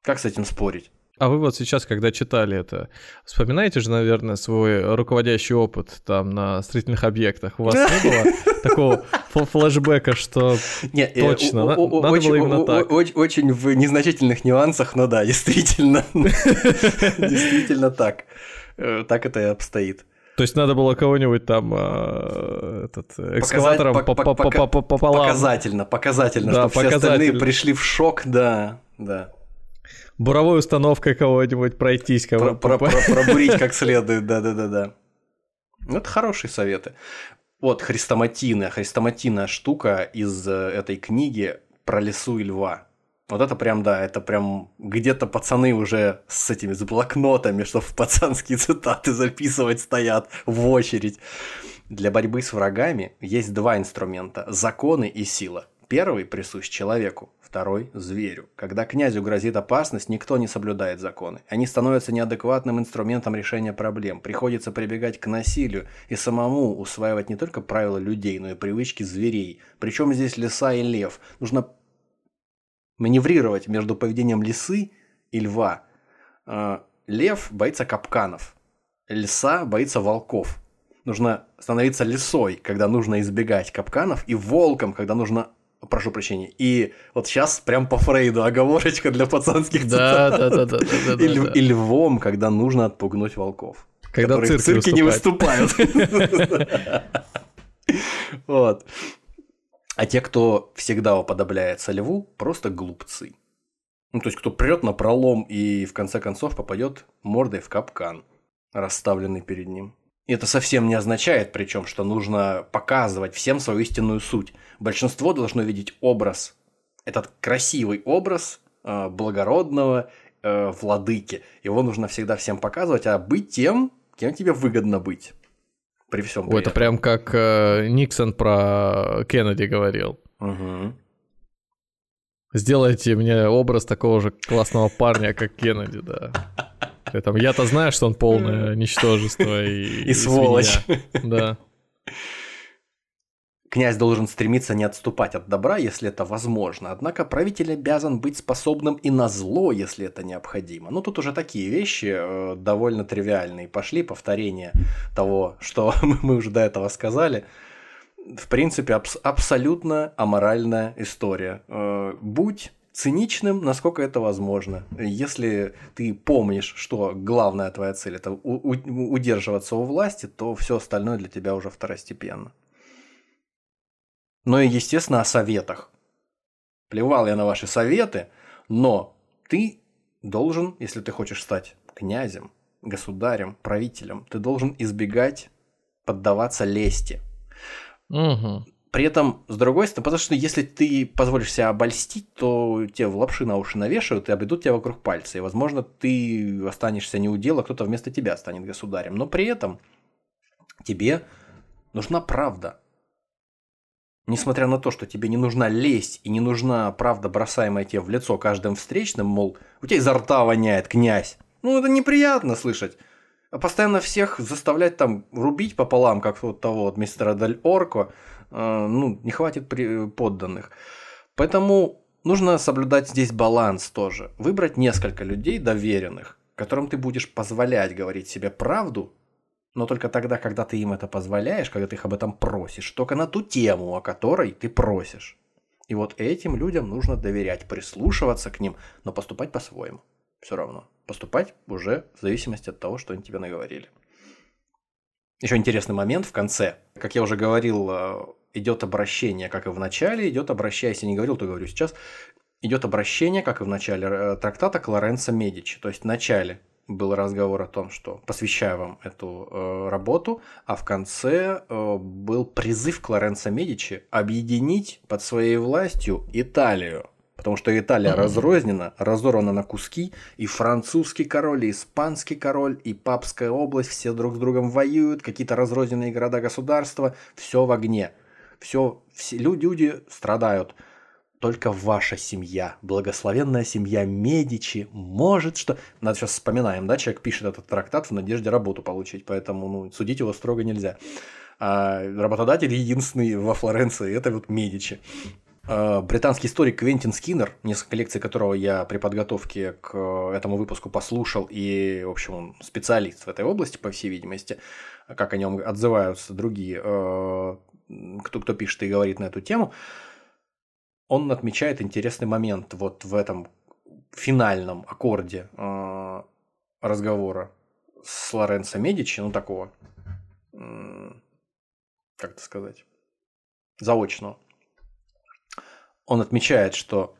[SPEAKER 4] Как с этим спорить?
[SPEAKER 3] А вы вот сейчас, когда читали это, вспоминаете же, наверное, свой руководящий опыт там на строительных объектах? У вас не было такого фл- флешбека, что
[SPEAKER 4] Не, э,
[SPEAKER 3] Точно,
[SPEAKER 4] о-
[SPEAKER 3] надо
[SPEAKER 4] очень,
[SPEAKER 3] было именно так.
[SPEAKER 4] о- Очень, очень в незначительных нюансах, но да, действительно. Действительно так. Э, Так это и обстоит.
[SPEAKER 3] То есть надо было кого-нибудь там э, этот, экскаватором
[SPEAKER 4] Показать-
[SPEAKER 3] по- по- по-
[SPEAKER 4] Показательно, показательно,
[SPEAKER 3] Да,
[SPEAKER 4] чтобы все остальные пришли в шок, да, да.
[SPEAKER 3] Буровой установкой кого-нибудь пройтись.
[SPEAKER 4] Про-
[SPEAKER 3] Кого
[SPEAKER 4] про- про- Пробурить как следует, да-да-да-да. Ну, это хорошие советы. Вот хрестоматийная, хрестоматийная штука из э, этой книги про лесу и льва. Вот это прям, да, это прям где-то пацаны уже с этими, с блокнотами, что в пацанские цитаты записывать стоят в очередь. Для борьбы с врагами есть два инструмента – законы и сила. Первый присущ человеку, второй – зверю. Когда князю грозит опасность, никто не соблюдает законы. Они становятся неадекватным инструментом решения проблем. Приходится прибегать к насилию и самому усваивать не только правила людей, но и привычки зверей. Причем здесь лиса и лев. Нужно маневрировать между поведением лисы и льва. Э, Лев боится капканов, лиса боится волков. Нужно становиться лисой, когда нужно избегать капканов, и волком, когда нужно прошу прощения. И вот сейчас прям по Фрейду оговорочка для пацанских
[SPEAKER 3] Да, да, да, да, да, да,
[SPEAKER 4] и,
[SPEAKER 3] да.
[SPEAKER 4] и львом, когда нужно отпугнуть волков.
[SPEAKER 3] Когда
[SPEAKER 4] которые в
[SPEAKER 3] цирк
[SPEAKER 4] цирке не выступают. Вот. А те, кто всегда уподобляется льву, просто глупцы. Ну, то есть, кто прет на пролом и в конце концов попадет мордой в капкан, расставленный перед ним. И это совсем не означает, причем, что нужно показывать всем свою истинную суть. Большинство должно видеть образ, этот красивый образ э, благородного э, владыки. Его нужно всегда всем показывать, а быть тем, кем тебе выгодно быть. При всем
[SPEAKER 3] Ой, это прям как э, Никсон про Кеннеди говорил. Сделайте мне образ такого же классного парня, как Кеннеди, да. Там, я-то знаю, что он полное ничтожество и...
[SPEAKER 4] И сволочь.
[SPEAKER 3] Да.
[SPEAKER 4] Князь должен стремиться не отступать от добра, если это возможно. Однако правитель обязан быть способным и на зло, если это необходимо. Ну, тут уже такие вещи э, довольно тривиальные. Пошли повторения того, что мы уже до этого сказали. В принципе, абс- абсолютно аморальная история. Э, будь циничным, насколько это возможно. Если ты помнишь, что главная твоя цель это у- удерживаться у власти, то все остальное для тебя уже второстепенно. Но и, естественно, о советах. Плевал я на ваши советы, но ты должен, если ты хочешь стать князем, государем, правителем, ты должен избегать поддаваться лести.
[SPEAKER 3] Мгм.
[SPEAKER 4] При этом, с другой стороны, потому что если ты позволишь себя обольстить, то тебе в лапши на уши навешают и обойдут тебя вокруг пальца. И, возможно, ты останешься не у дела, кто-то вместо тебя станет государем. Но при этом тебе нужна правда. Несмотря на то, что тебе не нужна лесть и не нужна правда, бросаемая тебе в лицо каждым встречным, мол, у тебя изо рта воняет, князь. Ну, это неприятно слышать. А постоянно всех заставлять там рубить пополам, как вот того вот мистера Дель Орко, э, ну, не хватит при- подданных. Поэтому нужно соблюдать здесь баланс тоже. Выбрать несколько людей доверенных, которым ты будешь позволять говорить себе правду, но только тогда, когда ты им это позволяешь, когда ты их об этом просишь, только на ту тему, о которой ты просишь. И вот этим людям нужно доверять, прислушиваться к ним, но поступать по-своему. Все равно. Поступать уже в зависимости от того, что они тебе наговорили. Еще интересный момент в конце. Как я уже говорил, э, идет обращение, как и в начале, идет обращение, если не говорил, то говорю сейчас, идет обращение, как и в начале э, трактата, к Лоренцо Медичи. То есть в начале был разговор о том, что посвящаю вам эту э, работу, а в конце э, был призыв к Лоренцо Медичи объединить под своей властью Италию. Потому что Италия
[SPEAKER 3] Мгм.
[SPEAKER 4] разрознена, разорвана на куски, и французский король, и испанский король, и папская область, все друг с другом воюют, какие-то разрозненные города-государства, все в огне. Все, все люди, люди страдают. Только ваша семья, благословенная семья Медичи, может что... Надо сейчас вспоминаем, да, человек пишет этот трактат в надежде работу получить, поэтому ну, судить его строго нельзя. А работодатель единственный во Флоренции, это вот Медичи. А, Британский историк Квентин Скиннер, несколько лекций которого я при подготовке к этому выпуску послушал, и, в общем, он специалист в этой области, по всей видимости, как о нем отзываются другие, э, кто, кто пишет и говорит на эту тему, он отмечает интересный момент вот в этом финальном аккорде э, разговора с Лоренцо Медичи, ну такого, как это сказать, заочного. Он отмечает, что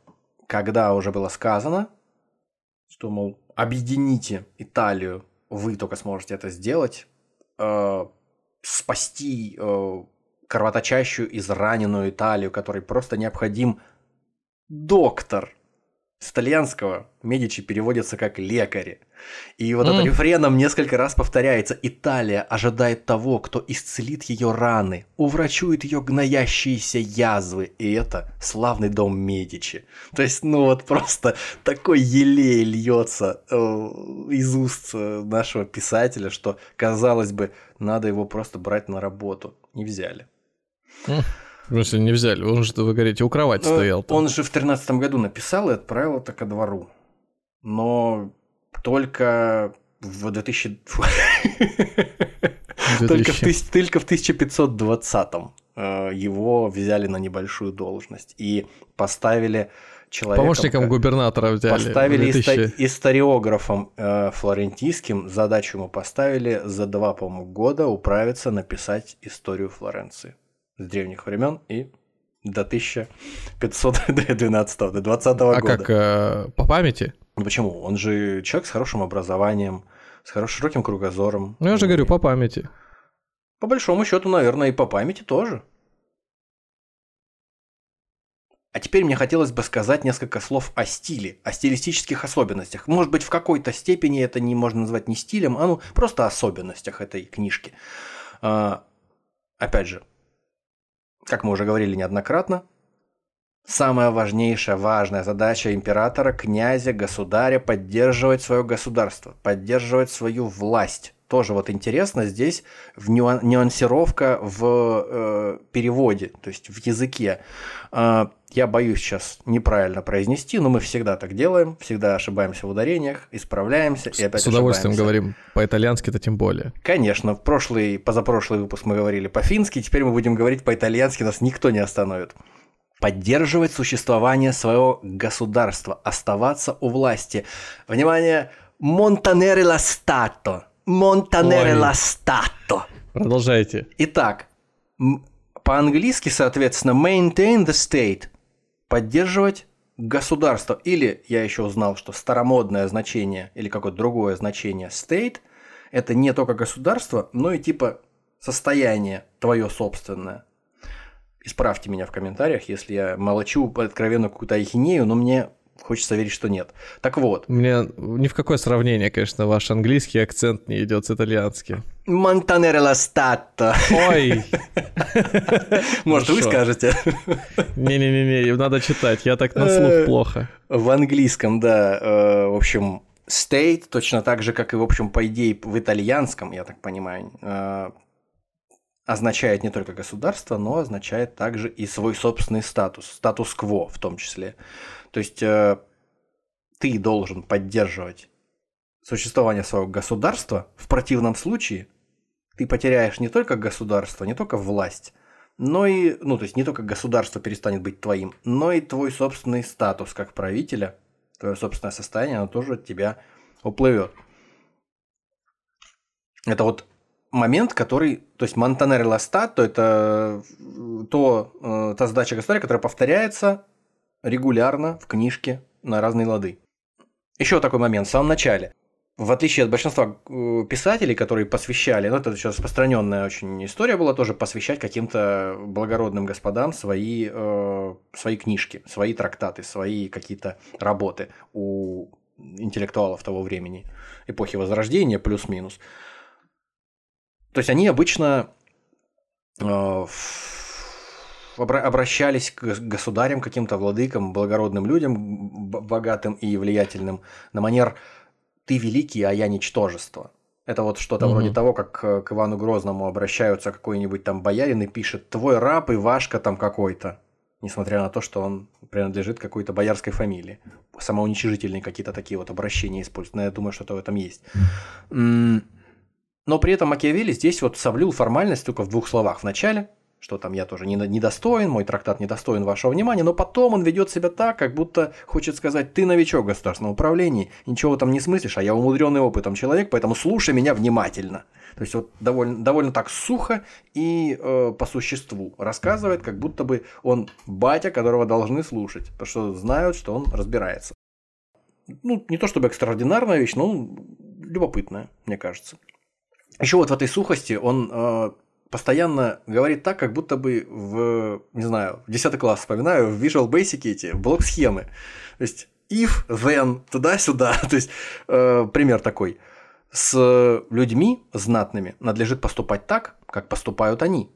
[SPEAKER 4] когда уже было сказано, что, мол, объедините Италию, вы только сможете это сделать, э, спасти э, кровоточащую, израненную Италию, которой просто необходим доктор. С итальянского Медичи переводится как лекари. И вот это
[SPEAKER 3] М.
[SPEAKER 4] рефреном несколько раз повторяется. Италия ожидает того, кто исцелит ее раны, уврачует ее гноящиеся язвы. И это славный дом Медичи. То есть, ну вот просто такой елей льется э, из уст э, нашего писателя, что, казалось бы, надо его просто брать на работу. Не взяли.
[SPEAKER 3] В смысле, не взяли? Он же, вы говорите, у кровати стоял. там.
[SPEAKER 4] Э, Он же в тринадцатом году написал и отправил это ко двору. Но только в 2000... Только в,
[SPEAKER 3] 2000.
[SPEAKER 4] тысяч- только в 1520 э, его взяли на небольшую должность и поставили человеком...
[SPEAKER 3] Помощником губернатора взяли.
[SPEAKER 4] Поставили 2000... историографом э, флорентийским, задачу ему поставили за два, по-моему, года управиться написать историю Флоренции с древних времен и до 1512 до 20 года.
[SPEAKER 3] А как, э, по памяти?
[SPEAKER 4] Ну почему? Он же человек с хорошим образованием, с хорошим широким кругозором.
[SPEAKER 3] Ну я же говорю, по памяти.
[SPEAKER 4] По большому счету, наверное, и по памяти тоже. А теперь мне хотелось бы сказать несколько слов о стиле, о стилистических особенностях. Может быть, в какой-то степени это не можно назвать не стилем, а ну просто особенностях этой книжки. А, опять же, как мы уже говорили неоднократно, самая важнейшая, важная задача императора, князя, государя – поддерживать свое государство, поддерживать свою власть тоже вот интересно здесь в нюан, нюансировка в э, переводе, то есть в языке. Э, я боюсь сейчас неправильно произнести, но мы всегда так делаем, всегда ошибаемся в ударениях, исправляемся и опять
[SPEAKER 3] С удовольствием
[SPEAKER 4] ошибаемся.
[SPEAKER 3] говорим по-итальянски-то тем более.
[SPEAKER 4] Конечно, в прошлый, позапрошлый выпуск мы говорили по-фински, теперь мы будем говорить по-итальянски, нас никто не остановит поддерживать существование своего государства, оставаться у власти. Внимание, Монтанере ла стато. Монтанере ла стато.
[SPEAKER 3] Продолжайте.
[SPEAKER 4] Итак, по-английски, соответственно, maintain the state. Поддерживать государство. Или я еще узнал, что старомодное значение или какое-то другое значение state – это не только государство, но и типа состояние твое собственное. Исправьте меня в комментариях, если я молчу откровенно какую-то ахинею, но мне Хочется верить, что нет. Так вот.
[SPEAKER 3] Мне ни в какое сравнение, конечно, ваш английский акцент не идет с итальянским.
[SPEAKER 4] Монтанере ла статто.
[SPEAKER 3] Ой.
[SPEAKER 4] Может, вы скажете?
[SPEAKER 3] Не-не-не, надо читать, я так на слух э, плохо.
[SPEAKER 4] В английском, да, э, в общем, state, точно так же, как и, в общем, по идее, в итальянском, я так понимаю, э, означает не только государство, но означает также и свой собственный статус, статус-кво в том числе. То есть э, ты должен поддерживать существование своего государства, в противном случае ты потеряешь не только государство, не только власть, но и, ну, то есть не только государство перестанет быть твоим, но и твой собственный статус как правителя, твое собственное состояние, оно тоже от тебя уплывет. Это вот момент, который, то есть Монтанер Ластат, то это то, э, та задача государя, которая повторяется регулярно в книжке на разные лады. Еще такой момент в самом начале. В отличие от большинства э, писателей, которые посвящали, ну это еще распространенная очень история была тоже посвящать каким-то благородным господам свои, э, свои книжки, свои трактаты, свои какие-то работы у интеллектуалов того времени, эпохи Возрождения плюс-минус. То есть они обычно э, обращались к государям, каким-то владыкам, благородным людям, богатым и влиятельным, на манер «ты великий, а я ничтожество». Это вот что-то угу. вроде того, как к Ивану Грозному обращаются какой-нибудь там боярин и пишет «твой раб Ивашка там какой-то», несмотря на то, что он принадлежит какой-то боярской фамилии. Самоуничижительные какие-то такие вот обращения используют. Но я думаю, что-то в этом есть. Но при этом Макиавелли здесь вот совлил формальность только в двух словах. В начале что там я тоже недостоин, мой трактат недостоин вашего внимания, но потом он ведет себя так, как будто хочет сказать, ты новичок в государственном управлении, ничего там не смыслишь, а я умудренный опытом человек, поэтому слушай меня внимательно. То есть вот довольно, довольно так сухо и э, по существу рассказывает, как будто бы он батя, которого должны слушать, потому что знают, что он разбирается. Ну, не то чтобы экстраординарная вещь, но любопытная, мне кажется. Еще вот в этой сухости он э, постоянно говорит так, как будто бы в, не знаю, в 10 класс вспоминаю, в Visual Basic эти блок-схемы. То есть if, then, туда-сюда. То есть э, пример такой. С людьми знатными надлежит поступать так, как поступают они.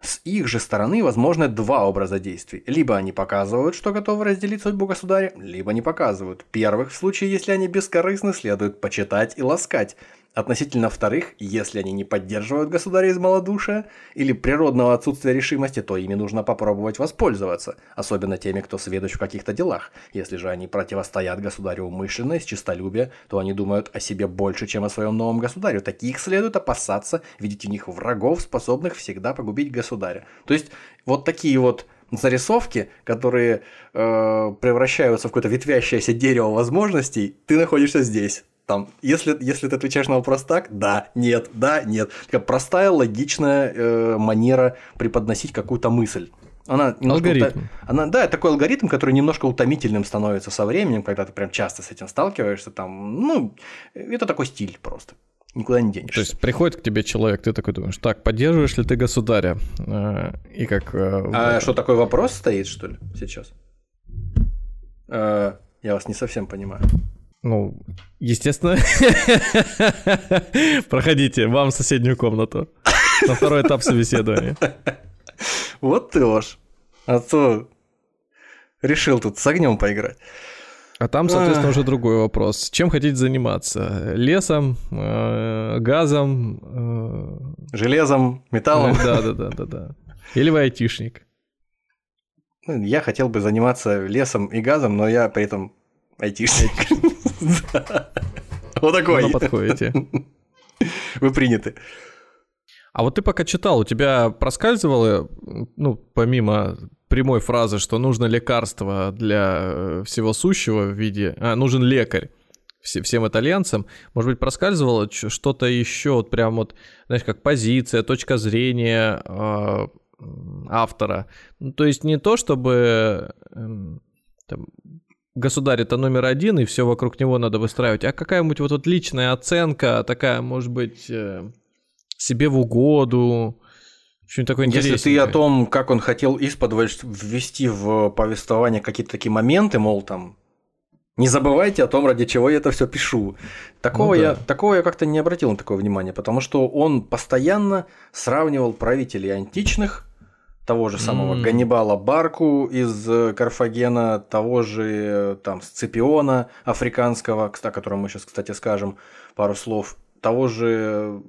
[SPEAKER 4] С их же стороны возможны два образа действий. Либо они показывают, что готовы разделить судьбу государя, либо не показывают. Первых в случае, если они бескорыстны, следует почитать и ласкать. Относительно вторых, если они не поддерживают государя из малодушия или природного отсутствия решимости, то ими нужно попробовать воспользоваться, особенно теми, кто сведущ в каких-то делах. Если же они противостоят государю умышленно, из честолюбия, то они думают о себе больше, чем о своем новом государе. Таких следует опасаться, видеть в них врагов, способных всегда погубить государя. То есть вот такие вот зарисовки, которые э, превращаются в какое-то ветвящееся дерево возможностей, ты находишься здесь там, если, если ты отвечаешь на вопрос так, да, нет, да, нет. Такая простая, логичная э, манера преподносить какую-то мысль. Она
[SPEAKER 3] алгоритм.
[SPEAKER 4] Ута... Она, да, такой алгоритм, который немножко утомительным становится со временем, когда ты прям часто с этим сталкиваешься. Там, ну, это такой стиль просто. Никуда не денешься.
[SPEAKER 3] То есть приходит к тебе человек, ты такой думаешь, так, поддерживаешь ли ты государя? Э, и как... Э,
[SPEAKER 4] а что, такой вопрос стоит, что ли, сейчас? Э, я вас не совсем понимаю.
[SPEAKER 3] Ну, естественно. Проходите, вам в соседнюю комнату. На второй этап собеседования.
[SPEAKER 4] Вот ты ложь. А то решил тут с огнем поиграть.
[SPEAKER 3] А там, соответственно, уже другой вопрос. Чем хотите заниматься? Лесом, э, газом,
[SPEAKER 4] э, железом, металлом?
[SPEAKER 3] Да, да, да, да, да. Или вы айтишник?
[SPEAKER 4] Ну, я хотел бы заниматься лесом и газом, но я при этом айтишник. Вот такой.
[SPEAKER 3] Ну, подходите.
[SPEAKER 4] Вы приняты.
[SPEAKER 3] А вот ты пока читал, у тебя проскальзывало, ну, помимо прямой фразы, что нужно лекарство для э, всего сущего в виде... А, нужен лекарь всем итальянцам, может быть, проскальзывало что-то еще, вот прям вот, знаешь, как позиция, точка зрения э, автора. Ну, то есть не то, чтобы э, там, государь это номер один, и все вокруг него надо выстраивать, а какая-нибудь вот, вот личная оценка, такая, может быть, э, себе в угоду, что-нибудь такое интересное.
[SPEAKER 4] Если ты о том, как он хотел из-под ввести в повествование какие-то такие моменты, мол, там, не забывайте о том, ради чего я это все пишу. Такого, ну, да. я, такого я как-то не обратил на такое внимание, потому что он постоянно сравнивал правителей античных того же самого mm. Ганнибала Барку из э, Карфагена, того же э, там Сципиона африканского, о котором мы сейчас, кстати, скажем пару слов, того же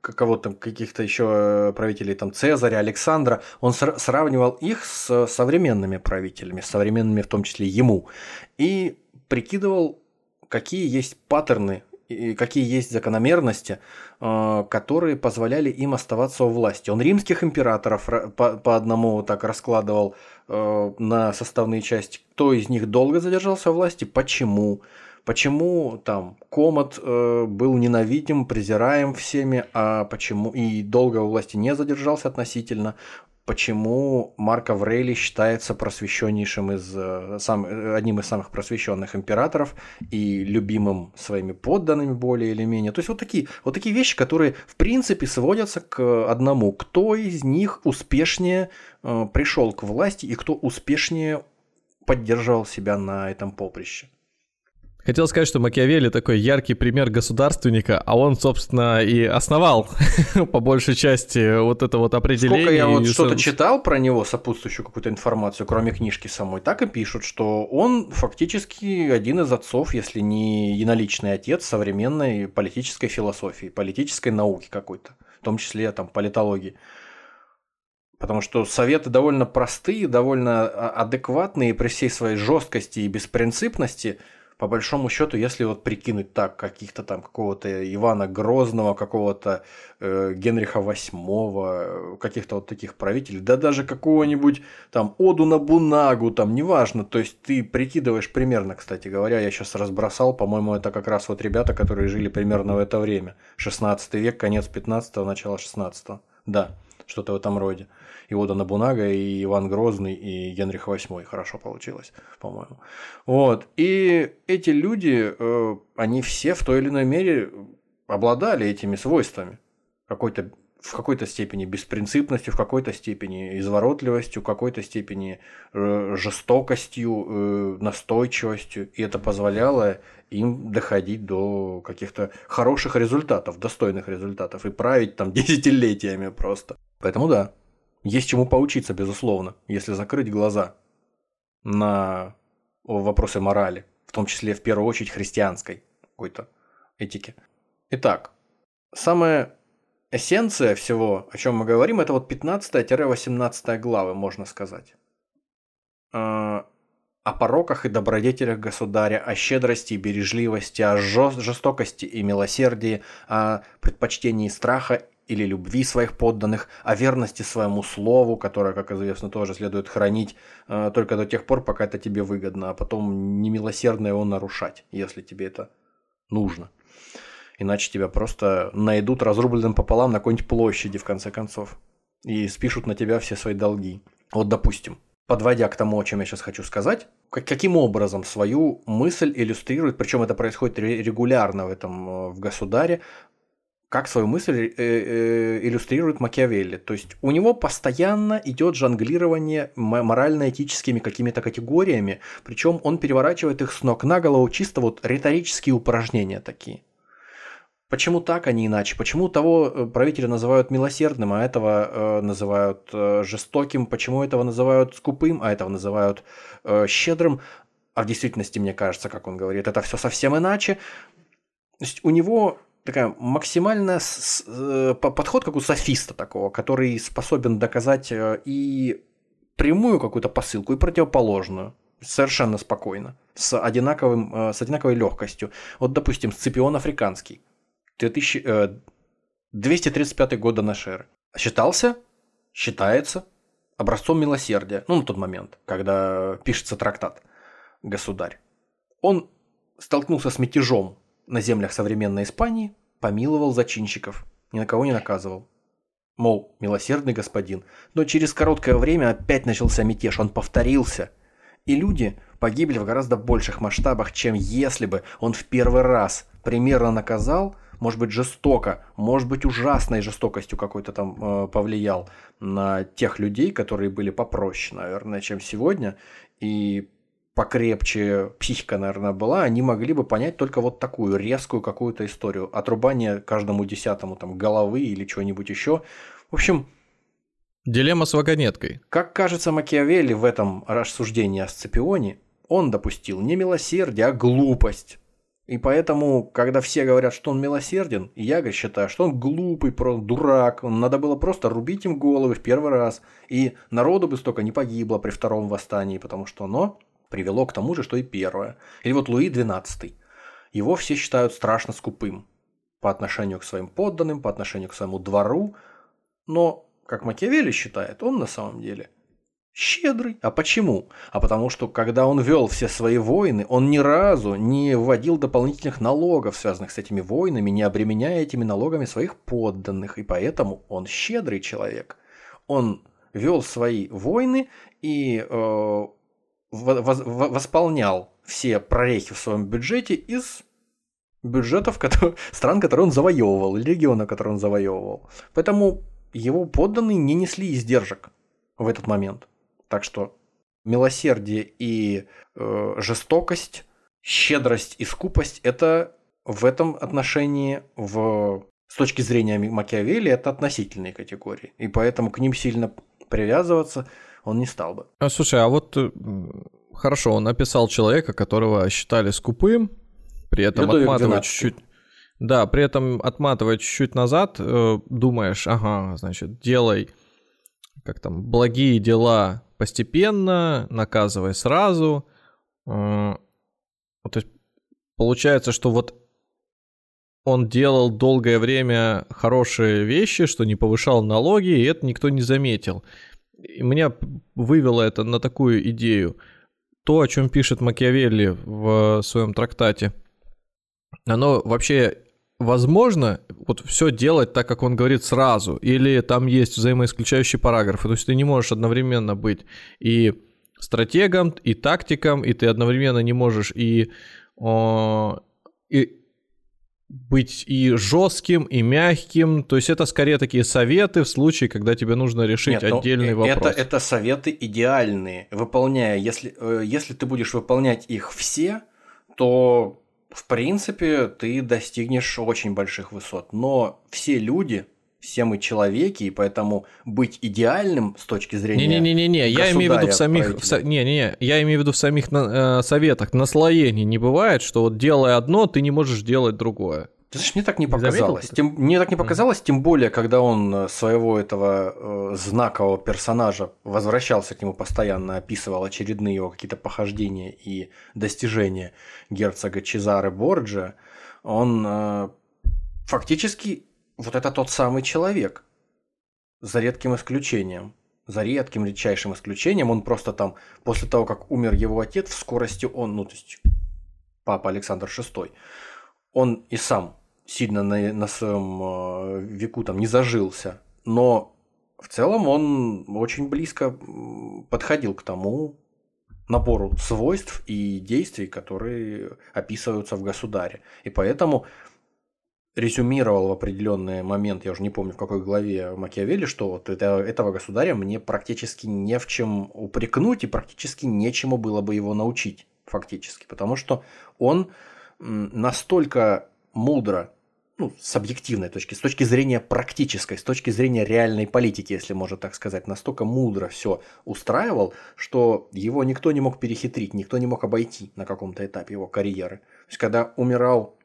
[SPEAKER 4] кого-то каких-то еще правителей там Цезаря, Александра, он сравнивал их с современными правителями, с современными в том числе ему, и прикидывал, какие есть паттерны и какие есть закономерности, э, которые позволяли им оставаться у власти. Он римских императоров по, по одному так раскладывал э, на составные части. Кто из них долго задержался у власти, почему. Почему там Комод э, был ненавидим, презираем всеми, а почему и долго у власти не задержался относительно почему Марк Аврелий считается просвещеннейшим из, э, сам, одним из самых просвещенных императоров и любимым своими подданными более или менее. То есть вот такие, вот такие вещи, которые в принципе сводятся к одному. Кто из них успешнее э, пришел к власти и кто успешнее поддерживал себя на этом поприще.
[SPEAKER 3] Хотел сказать, что Макиавелли такой яркий пример государственника, а он, собственно, и основал по большей части вот это вот определение.
[SPEAKER 4] Сколько я вот что-то читал про него, сопутствующую какую-то информацию, кроме книжки самой, так и пишут, что он фактически один из отцов, если не единоличный отец современной политической философии, политической науки какой-то, в том числе там политологии. Потому что советы довольно простые, довольно а, адекватные при всей своей жесткости и беспринципности – по большому счету, если вот прикинуть так, каких-то там какого-то Ивана Грозного, какого-то э, Генриха VIII, каких-то вот таких правителей, да даже какого-нибудь там Оду на Бунагу, там неважно, то есть ты прикидываешь примерно, кстати говоря, я сейчас разбросал, по-моему, это как раз вот ребята, которые жили примерно в это время, 16 век, конец 15 начало 16 да, что-то в этом роде. И Ода Набунага, и Иван Грозный, и Генрих VIII. Хорошо получилось, по-моему. Вот. И эти люди, э, они все в той или иной мере обладали этими свойствами. Какой-то в какой-то степени беспринципностью, в какой-то степени изворотливостью, в какой-то степени э, жестокостью, э, настойчивостью. И это позволяло им доходить до каких-то хороших результатов, достойных результатов и править там десятилетиями просто. Поэтому да, есть чему поучиться, безусловно, если закрыть глаза на вопросы морали, в том числе в первую очередь христианской какой-то этики. Итак, самая эссенция всего, о чем мы говорим, это вот 15-18 главы, можно сказать. А, о пороках и добродетелях государя, о щедрости и бережливости, о жестокости и милосердии, о предпочтении страха или любви своих подданных, о верности своему слову, которое, как известно, тоже следует хранить э, только до тех пор, пока это тебе выгодно, а потом немилосердно его нарушать, если тебе это нужно. Иначе тебя просто найдут разрубленным пополам на какой-нибудь площади, в конце концов, и спишут на тебя все свои долги. Вот, допустим, подводя к тому, о чем я сейчас хочу сказать, каким образом свою мысль иллюстрирует, причем это происходит регулярно в этом э, в государе, как свою мысль э, э, иллюстрирует Макиавелли. То есть у него постоянно идет жонглирование морально-этическими какими-то категориями, причем он переворачивает их с ног на голову, чисто вот риторические упражнения такие. Почему так, а не иначе? Почему того э, правителя называют милосердным, а этого э, называют э, жестоким? Почему этого называют скупым, а этого называют э, щедрым? А в действительности, мне кажется, как он говорит, это все совсем иначе. То есть у него такая максимально с, э, подход как у софиста такого, который способен доказать э, и прямую какую-то посылку, и противоположную. Совершенно спокойно, с, одинаковым, э, с одинаковой легкостью. Вот, допустим, Сципион Африканский, 2000, э, 235 год нашей эры. Считался, считается. Образцом милосердия, ну, на тот момент, когда пишется трактат «Государь». Он столкнулся с мятежом на землях современной Испании помиловал зачинщиков, ни на кого не наказывал. Мол, милосердный господин. Но через короткое время опять начался мятеж, он повторился. И люди погибли в гораздо больших масштабах, чем если бы он в первый раз примерно наказал, может быть жестоко, может быть ужасной жестокостью какой-то там э, повлиял на тех людей, которые были попроще, наверное, чем сегодня, и покрепче психика, наверное, была, они могли бы понять только вот такую резкую какую-то историю. Отрубание каждому десятому там головы или чего-нибудь еще. В общем...
[SPEAKER 3] Дилемма с вагонеткой.
[SPEAKER 4] Как кажется Макиавелли в этом рассуждении о Сципионе, он допустил не милосердие, а глупость. И поэтому, когда все говорят, что он милосерден, я считаю, что он глупый, просто дурак. Надо было просто рубить им головы в первый раз. И народу бы столько не погибло при втором восстании, потому что оно привело к тому же, что и первое. Или вот Луи XII. Его все считают страшно скупым по отношению к своим подданным, по отношению к своему двору. Но, как Макиавелли считает, он на самом деле щедрый. А почему? А потому что, когда он вел все свои войны, он ни разу не вводил дополнительных налогов, связанных с этими войнами, не обременяя этими налогами своих подданных. И поэтому он щедрый человек. Он вел свои войны и э, восполнял все прорехи в своем бюджете из бюджетов которые, стран, которые он завоевывал, или региона, которые он завоевывал. Поэтому его подданные не несли издержек в этот момент. Так что милосердие и э, жестокость, щедрость и скупость – это в этом отношении, в, с точки зрения Макиавелли, это относительные категории. И поэтому к ним сильно привязываться – он не стал бы.
[SPEAKER 3] А, слушай, а вот э, хорошо, он описал человека, которого считали скупым, при этом Людовик отматывая чуть-чуть. Да, при этом отматывая чуть-чуть назад, э, думаешь, ага, значит, делай как там, благие дела постепенно, наказывай сразу. Э, то есть получается, что вот он делал долгое время хорошие вещи, что не повышал налоги, и это никто не заметил. И меня вывело это на такую идею. То, о чем пишет Макиавелли в своем трактате, оно вообще возможно вот все делать так, как он говорит сразу, или там есть взаимоисключающие параграфы. То есть ты не можешь одновременно быть и стратегом, и тактиком, и ты одновременно не можешь и, о, и быть и жестким, и мягким. То есть это скорее такие советы в случае, когда тебе нужно решить Нет, ну, отдельный это, вопрос.
[SPEAKER 4] Это, это советы идеальные. Выполняя, если, э, если ты будешь выполнять их все, то в принципе ты достигнешь очень больших высот. Но все люди, все мы человеки, и поэтому быть идеальным с точки зрения
[SPEAKER 3] Не-не-не, я имею в виду в самих... В, не, не, не, я имею в виду в самих э, советах. Наслоений не бывает, что вот делая одно, ты не можешь делать другое.
[SPEAKER 4] Ты знаешь, мне так не показалось. Тем, мне так не показалось, тем более, когда он э, своего этого э, знакового персонажа возвращался к нему постоянно, описывал очередные его какие-то похождения и достижения герцога Чезаре Борджа, он э, фактически вот это тот самый человек, за редким исключением. За редким, редчайшим исключением, он просто там, после того, как умер его отец, в скорости он, ну, то есть папа Александр VI, он и сам сильно на, на своем э, веку там не зажился, но в целом он очень близко подходил к тому набору свойств и действий, которые описываются в государе. И поэтому резюмировал в определенный момент, я уже не помню в какой главе Макиавелли, что вот это, этого государя мне практически не в чем упрекнуть и практически нечему было бы его научить фактически, потому что он настолько мудро, ну, с объективной точки, с точки зрения практической, с точки зрения реальной политики, если можно так сказать, настолько мудро все устраивал, что его никто не мог перехитрить, никто не мог обойти на каком-то этапе его карьеры. То есть, когда умирал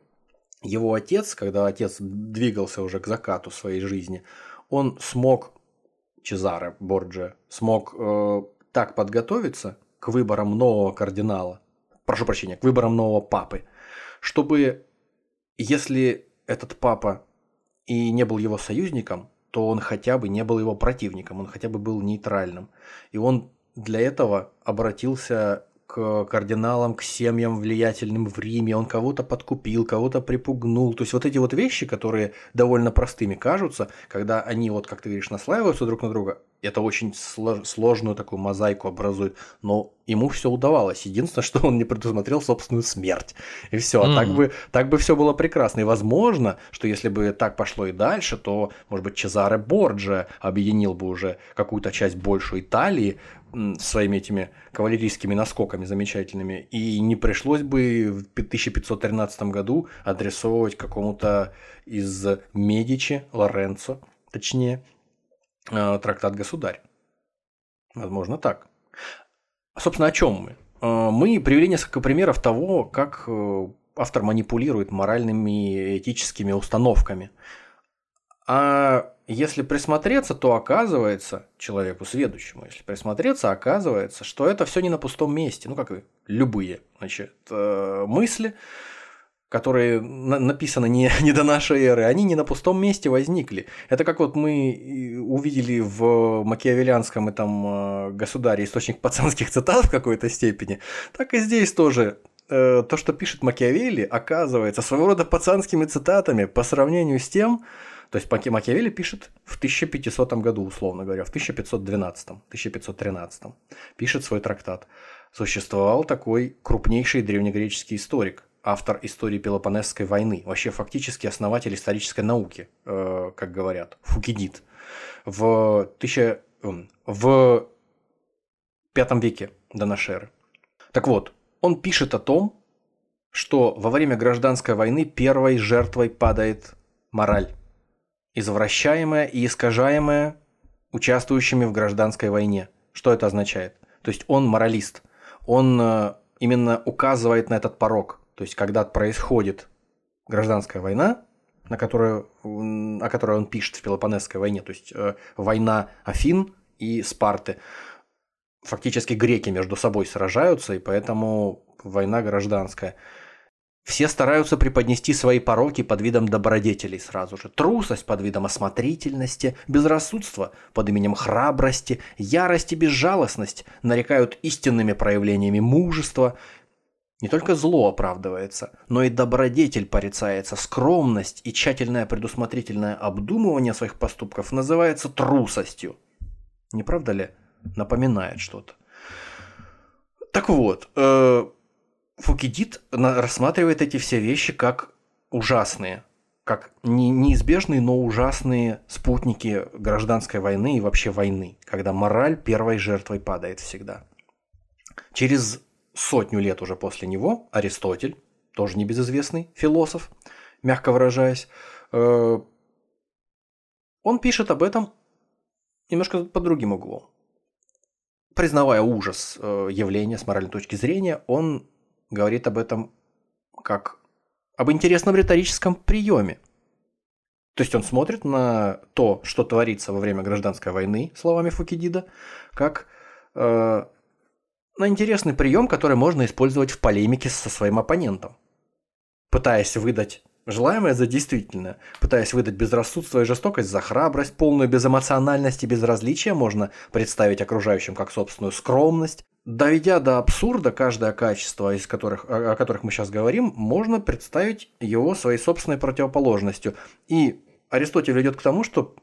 [SPEAKER 4] его отец, когда отец двигался уже к закату своей жизни, он смог, Чезаре Борджа, смог э, так подготовиться к выборам нового кардинала, прошу прощения, к выборам нового папы, чтобы если этот папа и не был его союзником, то он хотя бы не был его противником, он хотя бы был нейтральным. И он для этого обратился к кардиналам, к семьям влиятельным в Риме, он кого-то подкупил, кого-то припугнул. То есть вот эти вот вещи, которые довольно простыми кажутся, когда они, вот как ты говоришь, наслаиваются друг на друга, это очень сложную такую мозаику образует, но ему все удавалось. Единственное, что он не предусмотрел собственную смерть. И все. Mm. Так бы, так бы все было прекрасно. И возможно, что если бы так пошло и дальше, то, может быть, Чезаре Борджа объединил бы уже какую-то часть большую Италии своими этими кавалерийскими наскоками замечательными, и не пришлось бы в 1513 году адресовывать какому-то из Медичи, Лоренцо, точнее, э, трактат «Государь». Возможно, так. Собственно, о чем мы? Э, мы привели несколько примеров того, как э, автор манипулирует моральными и этическими установками. А если присмотреться, то оказывается, человеку сведущему, если присмотреться, оказывается, что это все не на пустом месте. Ну, как и любые значит, э, мысли, которые написаны не, не до нашей эры, они не на пустом месте возникли. Это как вот мы увидели в макиавеллианском этом э, государе источник пацанских цитат в какой-то степени, так и здесь тоже э, то, что пишет Макиавелли, оказывается своего рода пацанскими цитатами по сравнению с тем, то есть Макиавелли пишет в 1500 году, условно говоря, в 1512, 1513 пишет свой трактат. Существовал такой крупнейший древнегреческий историк, автор истории Пелопонесской войны, вообще фактически основатель исторической науки, э, как говорят, Фукидид. В, тысяча, эм, в пятом веке до нашей эры. Так вот, он пишет о том, что во время гражданской войны первой жертвой падает мораль извращаемое и искажаемое участвующими в гражданской войне. Что это означает? То есть он моралист. Он э, именно указывает на этот порог. То есть когда происходит гражданская война, на которую, о которой он пишет в Пелопонесской войне, то есть э, война Афин и Спарты, фактически греки между собой сражаются, и поэтому война гражданская – все стараются преподнести свои пороки под видом добродетелей сразу же. Трусость под видом осмотрительности, безрассудство под именем храбрости, ярость и безжалостность нарекают истинными проявлениями мужества. Не только зло оправдывается, но и добродетель порицается, скромность и тщательное предусмотрительное обдумывание своих поступков называется трусостью. Не правда ли? Напоминает что-то. Так вот, э, Фукидид рассматривает эти все вещи как ужасные, как неизбежные, но ужасные спутники гражданской войны и вообще войны, когда мораль первой жертвой падает всегда. Через сотню лет уже после него Аристотель, тоже небезызвестный философ, мягко выражаясь, э, он пишет об этом немножко под другим углом. Признавая ужас э, явления с моральной точки зрения, он говорит об этом как об интересном риторическом приеме. То есть он смотрит на то, что творится во время гражданской войны, словами Фукидида, как э, на интересный прием, который можно использовать в полемике со своим оппонентом, пытаясь выдать желаемое за действительное, пытаясь выдать безрассудство и жестокость за храбрость, полную безэмоциональность и безразличие, можно представить окружающим как собственную скромность. Доведя до абсурда каждое качество, из которых, о которых мы сейчас говорим, можно представить его своей собственной противоположностью. И Аристотель ведет к тому, что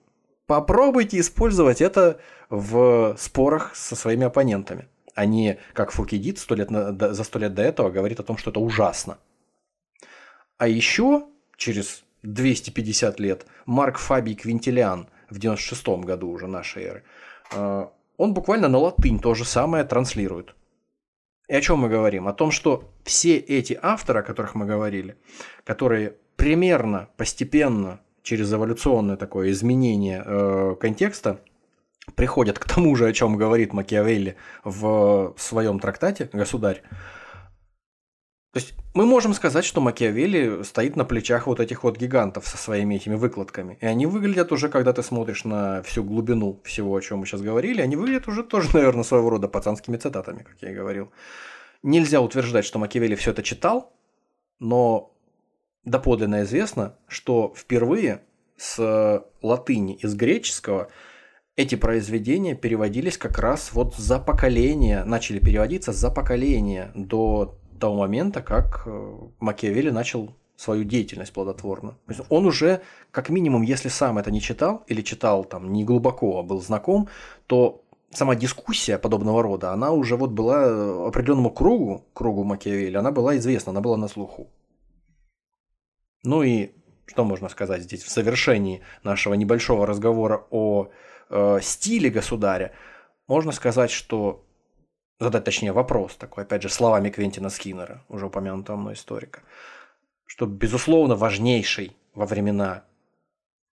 [SPEAKER 4] попробуйте использовать это в спорах со своими оппонентами а не как Фукидид за сто лет до этого говорит о том, что это ужасно. А еще через 250 лет Марк Фабий Квинтилиан в 96 году уже нашей эры, э, он буквально на латынь то же самое транслирует. И о чем мы говорим? О том, что все эти авторы, о которых мы говорили, которые примерно, постепенно, через эволюционное такое изменение э, контекста, приходят к тому же, о чем говорит Макиавелли в своем трактате «Государь». То есть мы можем сказать, что Макиавелли стоит на плечах вот этих вот гигантов со своими этими выкладками. И они выглядят уже, когда ты смотришь на всю глубину всего, о чем мы сейчас говорили, они выглядят уже тоже, наверное, своего рода пацанскими цитатами, как я и говорил. Нельзя утверждать, что Макиавелли все это читал, но доподлинно известно, что впервые с латыни из греческого – эти произведения переводились как раз вот за поколение, начали переводиться за поколение до того момента, как э, Макиавелли начал свою деятельность плодотворно. То есть он уже, как минимум, если сам это не читал или читал там не глубоко, а был знаком, то сама дискуссия подобного рода, она уже вот была определенному кругу, кругу Макиавелли, она была известна, она была на слуху. Ну и что можно сказать здесь в завершении нашего небольшого разговора о э, стиле государя, можно сказать, что задать точнее вопрос такой, опять же, словами Квентина Скиннера, уже упомянутого мной историка, что, безусловно, важнейший во времена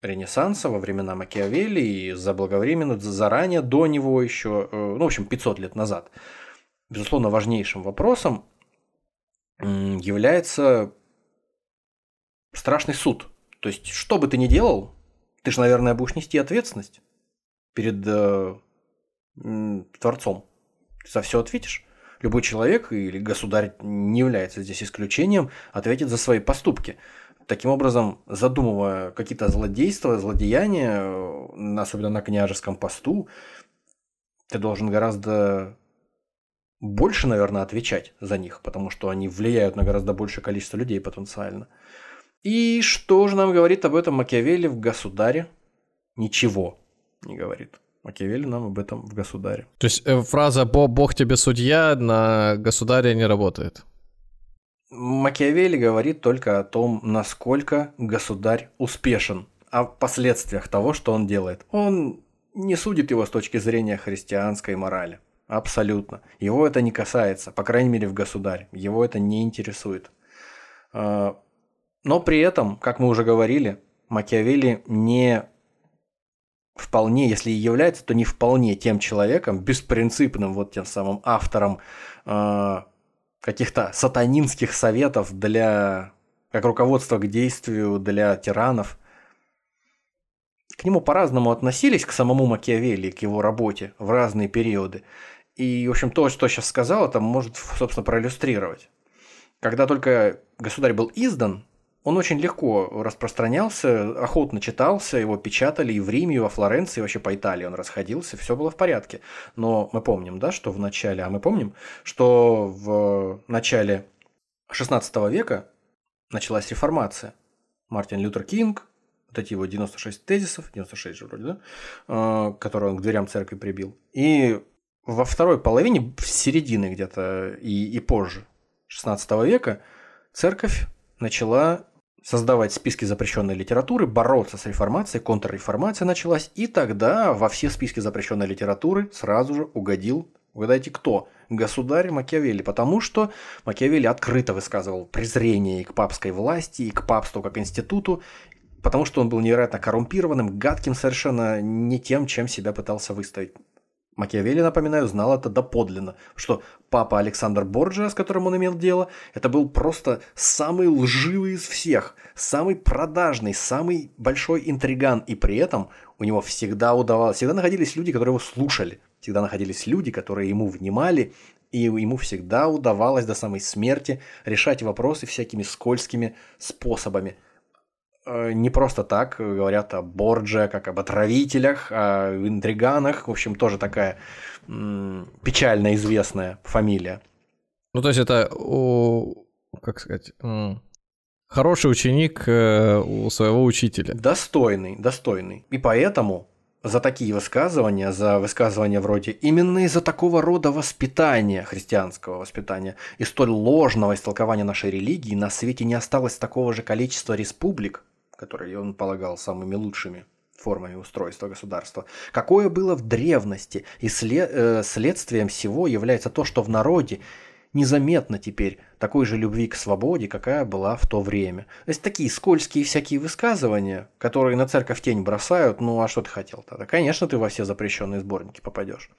[SPEAKER 4] Ренессанса, во времена Макиавелли и заблаговременно, заранее до него еще, э, ну, в общем, 500 лет назад, безусловно, важнейшим вопросом является страшный суд. То есть, что бы ты ни делал, ты же, наверное, будешь нести ответственность перед э, Творцом. За все ответишь. Любой человек или государь не является здесь исключением, ответит за свои поступки. Таким образом, задумывая какие-то злодейства, злодеяния, э, особенно на княжеском посту, ты должен гораздо больше, наверное, отвечать за них, потому что они влияют на гораздо большее количество людей потенциально. И что же нам говорит об этом Макиавелли в «Государе»? Ничего не говорит. Макиавелли нам об этом в «Государе».
[SPEAKER 3] То есть э, фраза «Бог тебе судья» на «Государе» не работает?
[SPEAKER 4] Макиавелли говорит только о том, насколько государь успешен, о последствиях того, что он делает. Он не судит его с точки зрения христианской морали. Абсолютно. Его это не касается, по крайней мере в государе. Его это не интересует. А, но при этом, как мы уже говорили, Макиавелли не вполне, если и является, то не вполне тем человеком, беспринципным вот тем самым автором э, каких-то сатанинских советов для как руководство к действию для тиранов. К нему по-разному относились, к самому Макиавелли, к его работе в разные периоды. И, в общем, то, что сейчас сказал, это может, собственно, проиллюстрировать. Когда только государь был издан, он очень легко распространялся, охотно читался, его печатали и в Риме, и во Флоренции, и вообще по Италии он расходился, все было в порядке. Но мы помним, да, что в начале, а мы помним, что в начале XVI века началась реформация. Мартин Лютер Кинг, вот эти его 96 тезисов, 96 же вроде, да, а, которые он к дверям церкви прибил. И во второй половине, в середине где-то и, и позже 16 века церковь начала создавать списки запрещенной литературы, бороться с реформацией, контрреформация началась, и тогда во все списки запрещенной литературы сразу же угодил, угадайте кто? Государь Макиавелли, потому что Макиавелли открыто высказывал презрение и к папской власти, и к папству как институту, потому что он был невероятно коррумпированным, гадким совершенно не тем, чем себя пытался выставить. Макиавелли, напоминаю, знал это доподлинно, что папа Александр Борджиа, с которым он имел дело, это был просто самый лживый из всех, самый продажный, самый большой интриган, и при этом у него всегда удавалось, всегда находились люди, которые его слушали, всегда находились люди, которые ему внимали, и ему всегда удавалось до самой смерти решать вопросы всякими скользкими способами – не просто так говорят о Бордже, как об отравителях, о интриганах. В общем, тоже такая печально известная фамилия.
[SPEAKER 3] Ну, то есть это, как сказать, хороший ученик э, у своего учителя.
[SPEAKER 4] Достойный, достойный. И поэтому за такие высказывания, за высказывания вроде именно из-за такого рода воспитания, христианского воспитания, и столь ложного истолкования нашей религии на свете не осталось такого же количества республик, которые он полагал самыми лучшими формами устройства государства, какое было в древности, и след, э, следствием всего является то, что в народе незаметно теперь такой же любви к свободе, какая была в то время. То есть такие скользкие всякие высказывания, которые на церковь тень бросают, ну а что ты хотел тогда? Конечно, ты во все запрещенные сборники попадешь.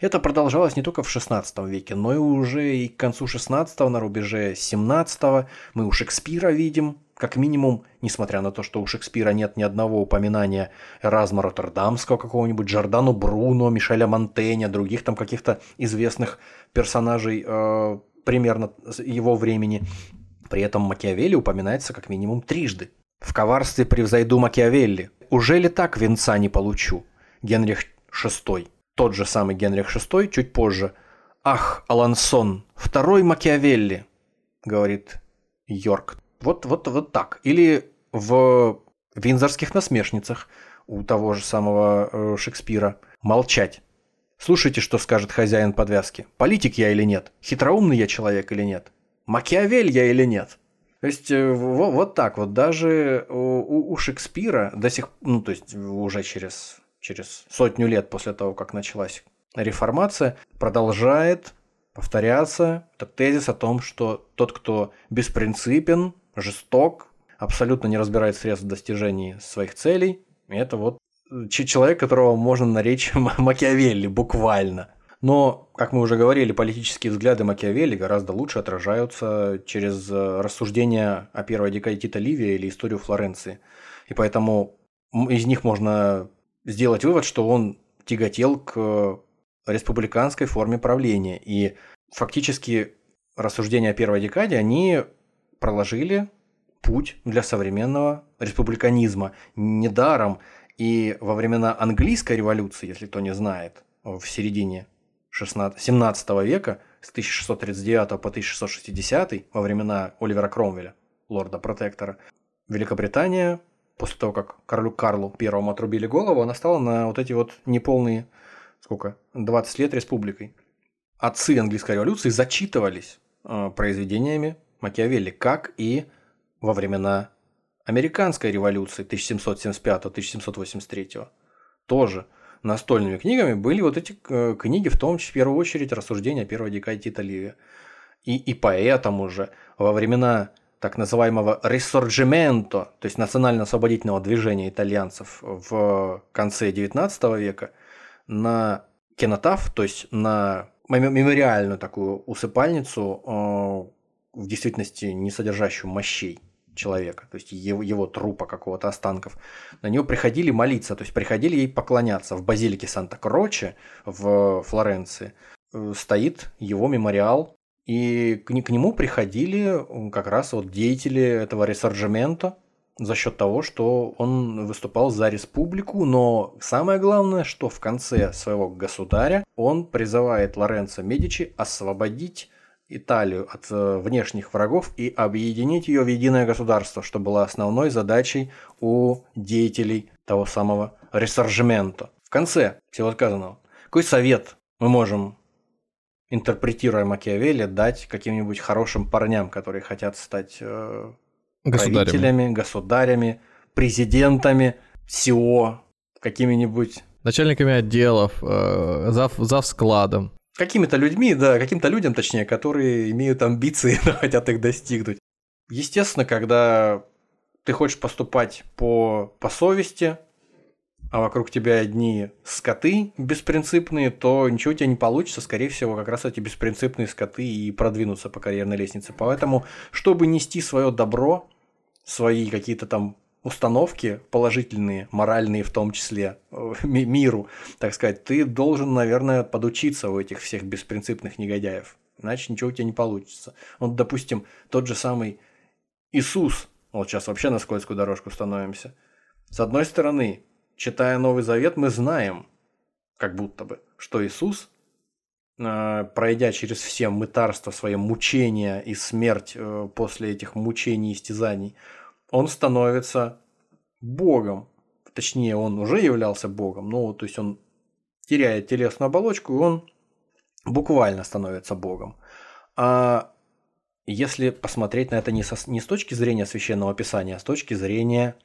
[SPEAKER 4] Это продолжалось не только в 16 веке, но и уже и к концу 16 на рубеже 17 мы у Шекспира видим как минимум, несмотря на то, что у Шекспира нет ни одного упоминания Эразма Роттердамского какого-нибудь, Джордану Бруно, Мишеля Монтеня, других там каких-то известных персонажей э, примерно его времени. При этом Макиавелли упоминается как минимум трижды. В коварстве превзойду Макиавелли. Уже ли так венца не получу? Генрих VI. Тот же самый Генрих VI чуть позже. Ах, Алансон, второй Макиавелли, говорит Йорк. Вот, вот, вот так. Или в «Винзорских насмешницах» у того же самого э, Шекспира. Молчать. Слушайте, что скажет хозяин подвязки. Политик я или нет? Хитроумный я человек или нет? Макиавель я или нет? То есть э, вот, вот так вот даже у, у Шекспира до сих ну то есть уже через через сотню лет после того, как началась реформация, продолжает повторяться этот тезис о том, что тот, кто беспринципен, жесток, абсолютно не разбирает средств в достижении своих целей. И это вот э, человек, которого можно наречь Макиавелли, буквально. Но, как мы уже говорили, политические взгляды Макиавелли гораздо лучше отражаются через э, рассуждения о первой декаде Тита Ливия или историю Флоренции. И поэтому из них можно сделать вывод, что он тяготел к республиканской форме правления. И фактически рассуждения о первой декаде, они проложили путь для современного республиканизма. Недаром и во времена английской революции, если кто не знает, в середине 16, 17 века, с 1639 по 1660, во времена Оливера Кромвеля, лорда-протектора, Великобритания, после того, как королю Карлу Первому отрубили голову, она стала на вот эти вот неполные, сколько, 20 лет республикой. Отцы английской революции зачитывались э, произведениями Макиавелли, как и во времена американской революции 1775-1783. Тоже настольными книгами были вот эти э, книги, в том числе, в первую очередь, рассуждения первой декаде Тита Ливия. И, и поэтому же во времена так называемого ресорджименто, то есть национально-освободительного движения итальянцев в конце XIX века, на кинотаф, то есть на мемориальную такую усыпальницу э, в действительности не содержащую мощей человека, то есть его, его трупа какого-то останков, на него приходили молиться, то есть приходили ей поклоняться. В базилике Санта-Кроче в Флоренции э, стоит его мемориал, и к, к нему приходили как раз вот деятели этого ресорджимента за счет того, что он выступал за республику, но самое главное, что в конце своего государя он призывает Лоренцо Медичи освободить Италию от э, внешних врагов и объединить ее в единое государство, что было основной задачей у деятелей того самого ресоржемента. В конце всего сказанного, какой совет мы можем, интерпретируя Макиавелли, дать каким-нибудь хорошим парням, которые хотят стать э, государями. правителями, государями, президентами, СИО, какими-нибудь
[SPEAKER 3] начальниками отделов, э, зав, зав складом.
[SPEAKER 4] Какими-то людьми, да, каким-то людям, точнее, которые имеют амбиции, но хотят их достигнуть. Естественно, когда ты хочешь поступать по, по совести, а вокруг тебя одни скоты беспринципные, то ничего у тебя не получится. Скорее всего, как раз эти беспринципные скоты и продвинутся по карьерной лестнице. Поэтому, чтобы нести свое добро, свои какие-то там установки положительные, моральные в том числе, э, миру, так сказать, ты должен, наверное, подучиться у этих всех беспринципных негодяев. Иначе ничего у тебя не получится. Вот, допустим, тот же самый Иисус, вот сейчас вообще на скользкую дорожку становимся. С одной стороны, читая Новый Завет, мы знаем, как будто бы, что Иисус, э, пройдя через все мытарства, свои мучения и смерть э, после этих мучений и истязаний, он становится богом. Точнее, он уже являлся богом, но то есть он теряет телесную оболочку, и он буквально становится богом. А если посмотреть на это не, со, не с точки зрения священного писания, а с точки зрения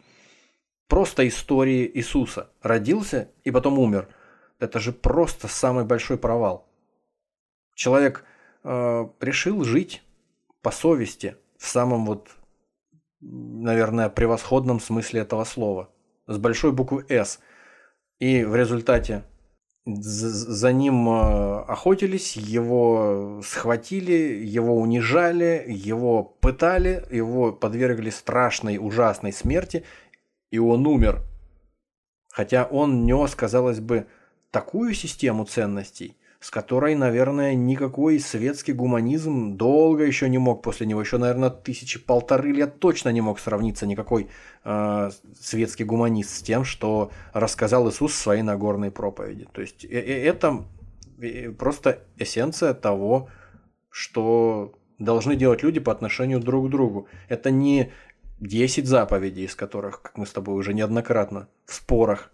[SPEAKER 4] просто истории Иисуса. Родился и потом умер. Это же просто самый большой провал. Человек э, решил жить по совести в самом вот наверное, превосходном смысле этого слова. С большой буквы «С». И в результате за ним э, охотились, его схватили, его унижали, его пытали, его подвергли страшной, ужасной смерти, и он умер. Хотя он нес, казалось бы, такую систему ценностей, с которой, наверное, никакой светский гуманизм долго еще не мог после него, еще, наверное, тысячи полторы лет точно не мог сравниться никакой э, светский гуманист с тем, что рассказал Иисус в своей Нагорной проповеди. То есть э, э, это просто эссенция того, что должны делать люди по отношению друг к другу. Это не 10 заповедей, из которых, как мы с тобой уже неоднократно в спорах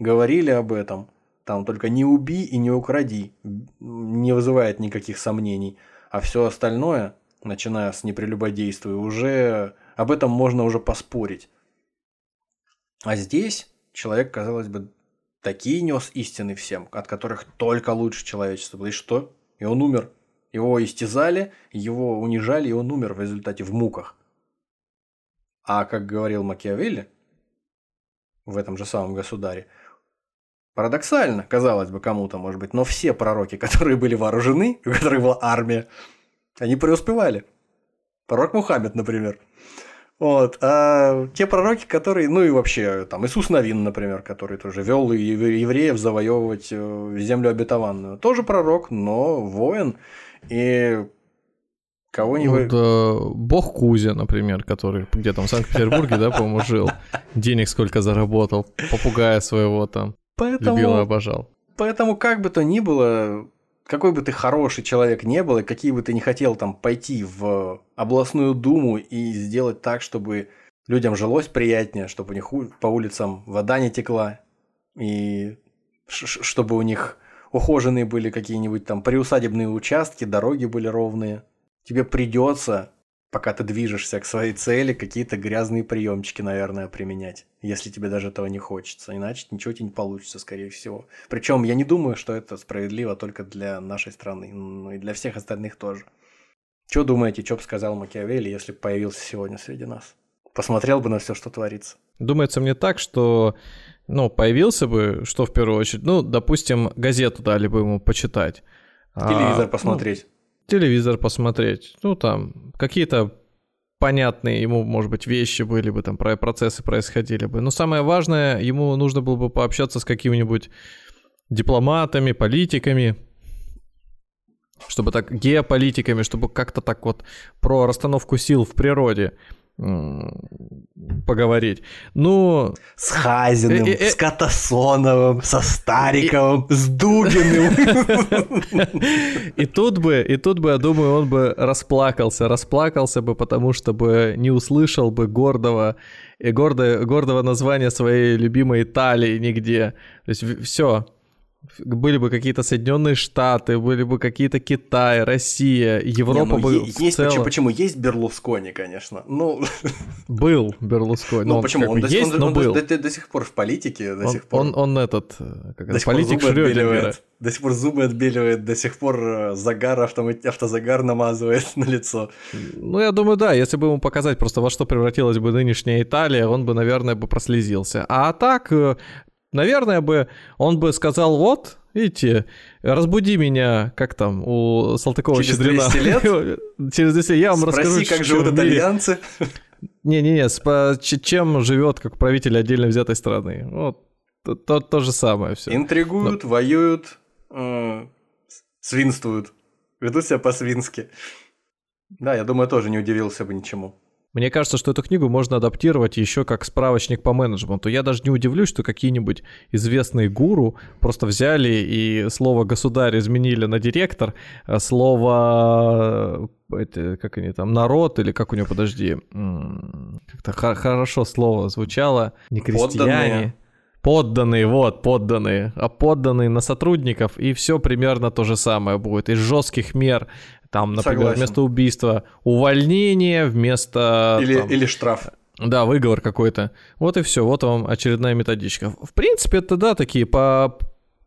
[SPEAKER 4] говорили об этом – там только не убий и не укради, не вызывает никаких сомнений. А все остальное, начиная с непрелюбодействия, уже об этом можно уже поспорить. А здесь человек, казалось бы, такие нес истины всем, от которых только лучше человечество. И что? И он умер. Его истязали, его унижали, и он умер в результате в муках. А как говорил Макиавелли в этом же самом государе, Парадоксально, казалось бы, кому-то, может быть, но все пророки, которые были вооружены, у которых была армия, они преуспевали. Пророк Мухаммед, например. Вот. А те пророки, которые, ну и вообще, там, Иисус Новин, например, который тоже вел евреев завоевывать э, землю обетованную. Тоже пророк, но воин. И кого не
[SPEAKER 3] вот, э, Бог Кузя, например, который где там в Санкт-Петербурге, да, по-моему, жил. Денег сколько заработал, попугая своего там. Поэтому, Любил и обожал.
[SPEAKER 4] Поэтому, как бы то ни было, какой бы ты хороший человек не был, и какие бы ты не хотел там пойти в областную думу и сделать так, чтобы людям жилось приятнее, чтобы у них по улицам вода не текла, и чтобы у них ухоженные были какие-нибудь там приусадебные участки, дороги были ровные. Тебе придется пока ты движешься к своей цели, какие-то грязные приемчики, наверное, применять, если тебе даже этого не хочется. Иначе ничего тебе не получится, скорее всего. Причем я не думаю, что это справедливо только для нашей страны, но и для всех остальных тоже. Что думаете, что бы сказал Макиавелли, если бы появился сегодня среди нас? Посмотрел бы на все, что творится.
[SPEAKER 3] Думается мне так, что ну, появился бы, что в первую очередь, ну, допустим, газету дали бы ему почитать.
[SPEAKER 4] Телевизор а, посмотреть. Ну,
[SPEAKER 3] телевизор посмотреть, ну там какие-то понятные ему, может быть, вещи были бы, там процессы происходили бы. Но самое важное, ему нужно было бы пообщаться с какими-нибудь дипломатами, политиками, чтобы так геополитиками, чтобы как-то так вот про расстановку сил в природе поговорить. Ну...
[SPEAKER 4] С Хазиным, э, э, с Катасоновым, со Стариковым, с Дугиным.
[SPEAKER 3] И тут бы, и тут бы, я думаю, он бы расплакался, расплакался бы, потому что бы не услышал бы гордого, и гордое, гордого названия своей любимой Италии нигде. То есть все, были бы какие-то Соединенные Штаты, были бы какие-то Китай, Россия, Европа Не, ну, бы
[SPEAKER 4] есть,
[SPEAKER 3] целом...
[SPEAKER 4] почему, почему есть Берлускони, конечно. Ну
[SPEAKER 3] был Берлускони.
[SPEAKER 4] Ну, почему? Он, до, есть, он, но он был. До, до, до сих пор в политике, до
[SPEAKER 3] он,
[SPEAKER 4] сих пор.
[SPEAKER 3] Он, он этот,
[SPEAKER 4] э, как до это, политик Шрёдингера. До сих пор зубы отбеливает, до сих пор э, загар, автомат, автозагар намазывает на лицо.
[SPEAKER 3] Ну, я думаю, да, если бы ему показать просто во что превратилась бы нынешняя Италия, он бы, наверное, бы прослезился. А так, э, наверное бы он бы сказал, вот, видите, разбуди меня, как там у Салтыкова
[SPEAKER 4] Через
[SPEAKER 3] Щедрина.
[SPEAKER 4] 200 лет?
[SPEAKER 3] Через 200 лет я вам
[SPEAKER 4] Спроси,
[SPEAKER 3] расскажу,
[SPEAKER 4] как живут итальянцы.
[SPEAKER 3] Не-не-не, чем живет как правитель отдельно взятой страны. Вот то, то, то же самое все.
[SPEAKER 4] Интригуют, воюют, э, свинствуют. Ведут себя по-свински. Да, я думаю, тоже не удивился бы ничему.
[SPEAKER 3] Мне кажется, что эту книгу можно адаптировать еще как справочник по менеджменту. Я даже не удивлюсь, что какие-нибудь известные гуру просто взяли и слово «государь» изменили на «директор», а слово э, это, как они там, «народ» или как у него, подожди, как-то хо- хорошо слово звучало, не крестьяне.
[SPEAKER 4] Подданные.
[SPEAKER 3] Подданные, вот, подданные. А подданные на сотрудников, и все примерно то же самое будет. Из жестких мер, там, например,
[SPEAKER 4] Согласен.
[SPEAKER 3] вместо убийства увольнение, вместо...
[SPEAKER 4] Или,
[SPEAKER 3] там,
[SPEAKER 4] или штраф.
[SPEAKER 3] да, выговор какой-то. Вот и все, вот вам очередная методичка. В принципе, это да, такие по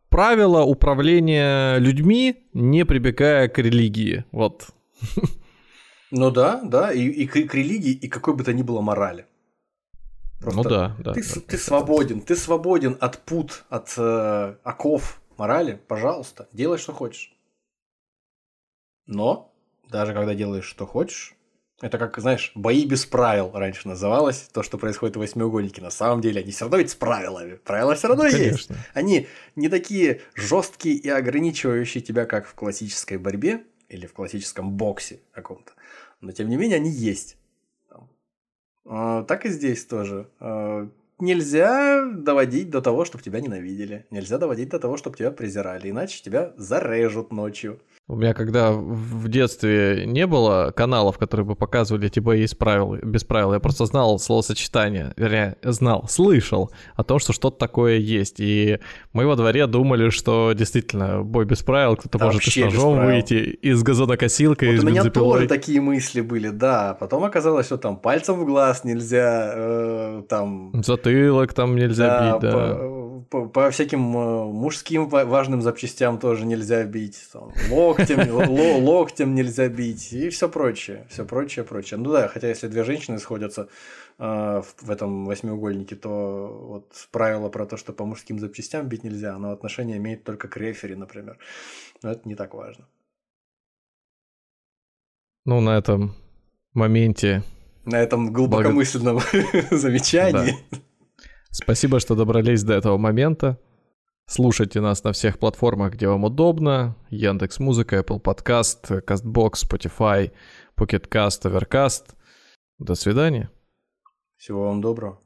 [SPEAKER 3] правила управления людьми, не прибегая к религии. Вот.
[SPEAKER 4] Ну да, да, и, и к, к религии, и какой бы то ни было морали. Просто
[SPEAKER 3] ну да, да.
[SPEAKER 4] Ты,
[SPEAKER 3] да.
[SPEAKER 4] ты свободен, ты свободен от пут, от э, оков морали, пожалуйста, делай, что хочешь. Но, даже когда делаешь, что хочешь, это как, знаешь, бои без правил раньше называлось, то, что происходит в восьмиугольнике. На самом деле они все равно ведь с правилами. Правила все равно есть.
[SPEAKER 3] Конечно.
[SPEAKER 4] Они не такие жесткие и ограничивающие тебя, как в классической борьбе или в классическом боксе каком-то. Но тем не менее они есть. А, Так и здесь тоже. А, Нельзя доводить до того, чтобы тебя ненавидели. Нельзя доводить до того, чтобы тебя презирали. Иначе тебя зарежут ночью.
[SPEAKER 3] У меня когда в детстве не было каналов, которые бы показывали эти бои из правил, без правил, я просто знал словосочетание, вернее, знал, слышал о том, что что-то такое есть. И мы во дворе думали, что действительно бой без правил, кто-то
[SPEAKER 4] Да,
[SPEAKER 3] может и с ножом выйти, и с газонокосилкой,
[SPEAKER 4] Вот
[SPEAKER 3] с
[SPEAKER 4] у меня
[SPEAKER 3] бензопилой.
[SPEAKER 4] тоже такие мысли были, да. Потом оказалось, что там пальцем в глаз нельзя, э, там
[SPEAKER 3] Затылок там нельзя бить, да.
[SPEAKER 4] По, по- по всяким э, мужским ва- важным запчастям тоже нельзя бить. там, локтем, ло- локтем нельзя бить и все прочее. Все прочее, прочее. Ну да, хотя если две женщины сходятся э, в, в этом восьмиугольнике, то вот правило про то, что по мужским запчастям бить нельзя, оно отношение имеет только к рефери, например. Но это не так важно.
[SPEAKER 3] Ну, на этом моменте
[SPEAKER 4] На этом глубокомысленном замечании.
[SPEAKER 3] Спасибо, что добрались до этого момента. Слушайте нас на всех платформах, где вам удобно. Яндекс Музыка, Apple Podcast, CastBox, Spotify, Pocket Cast, Overcast. До свидания.
[SPEAKER 4] Всего вам доброго.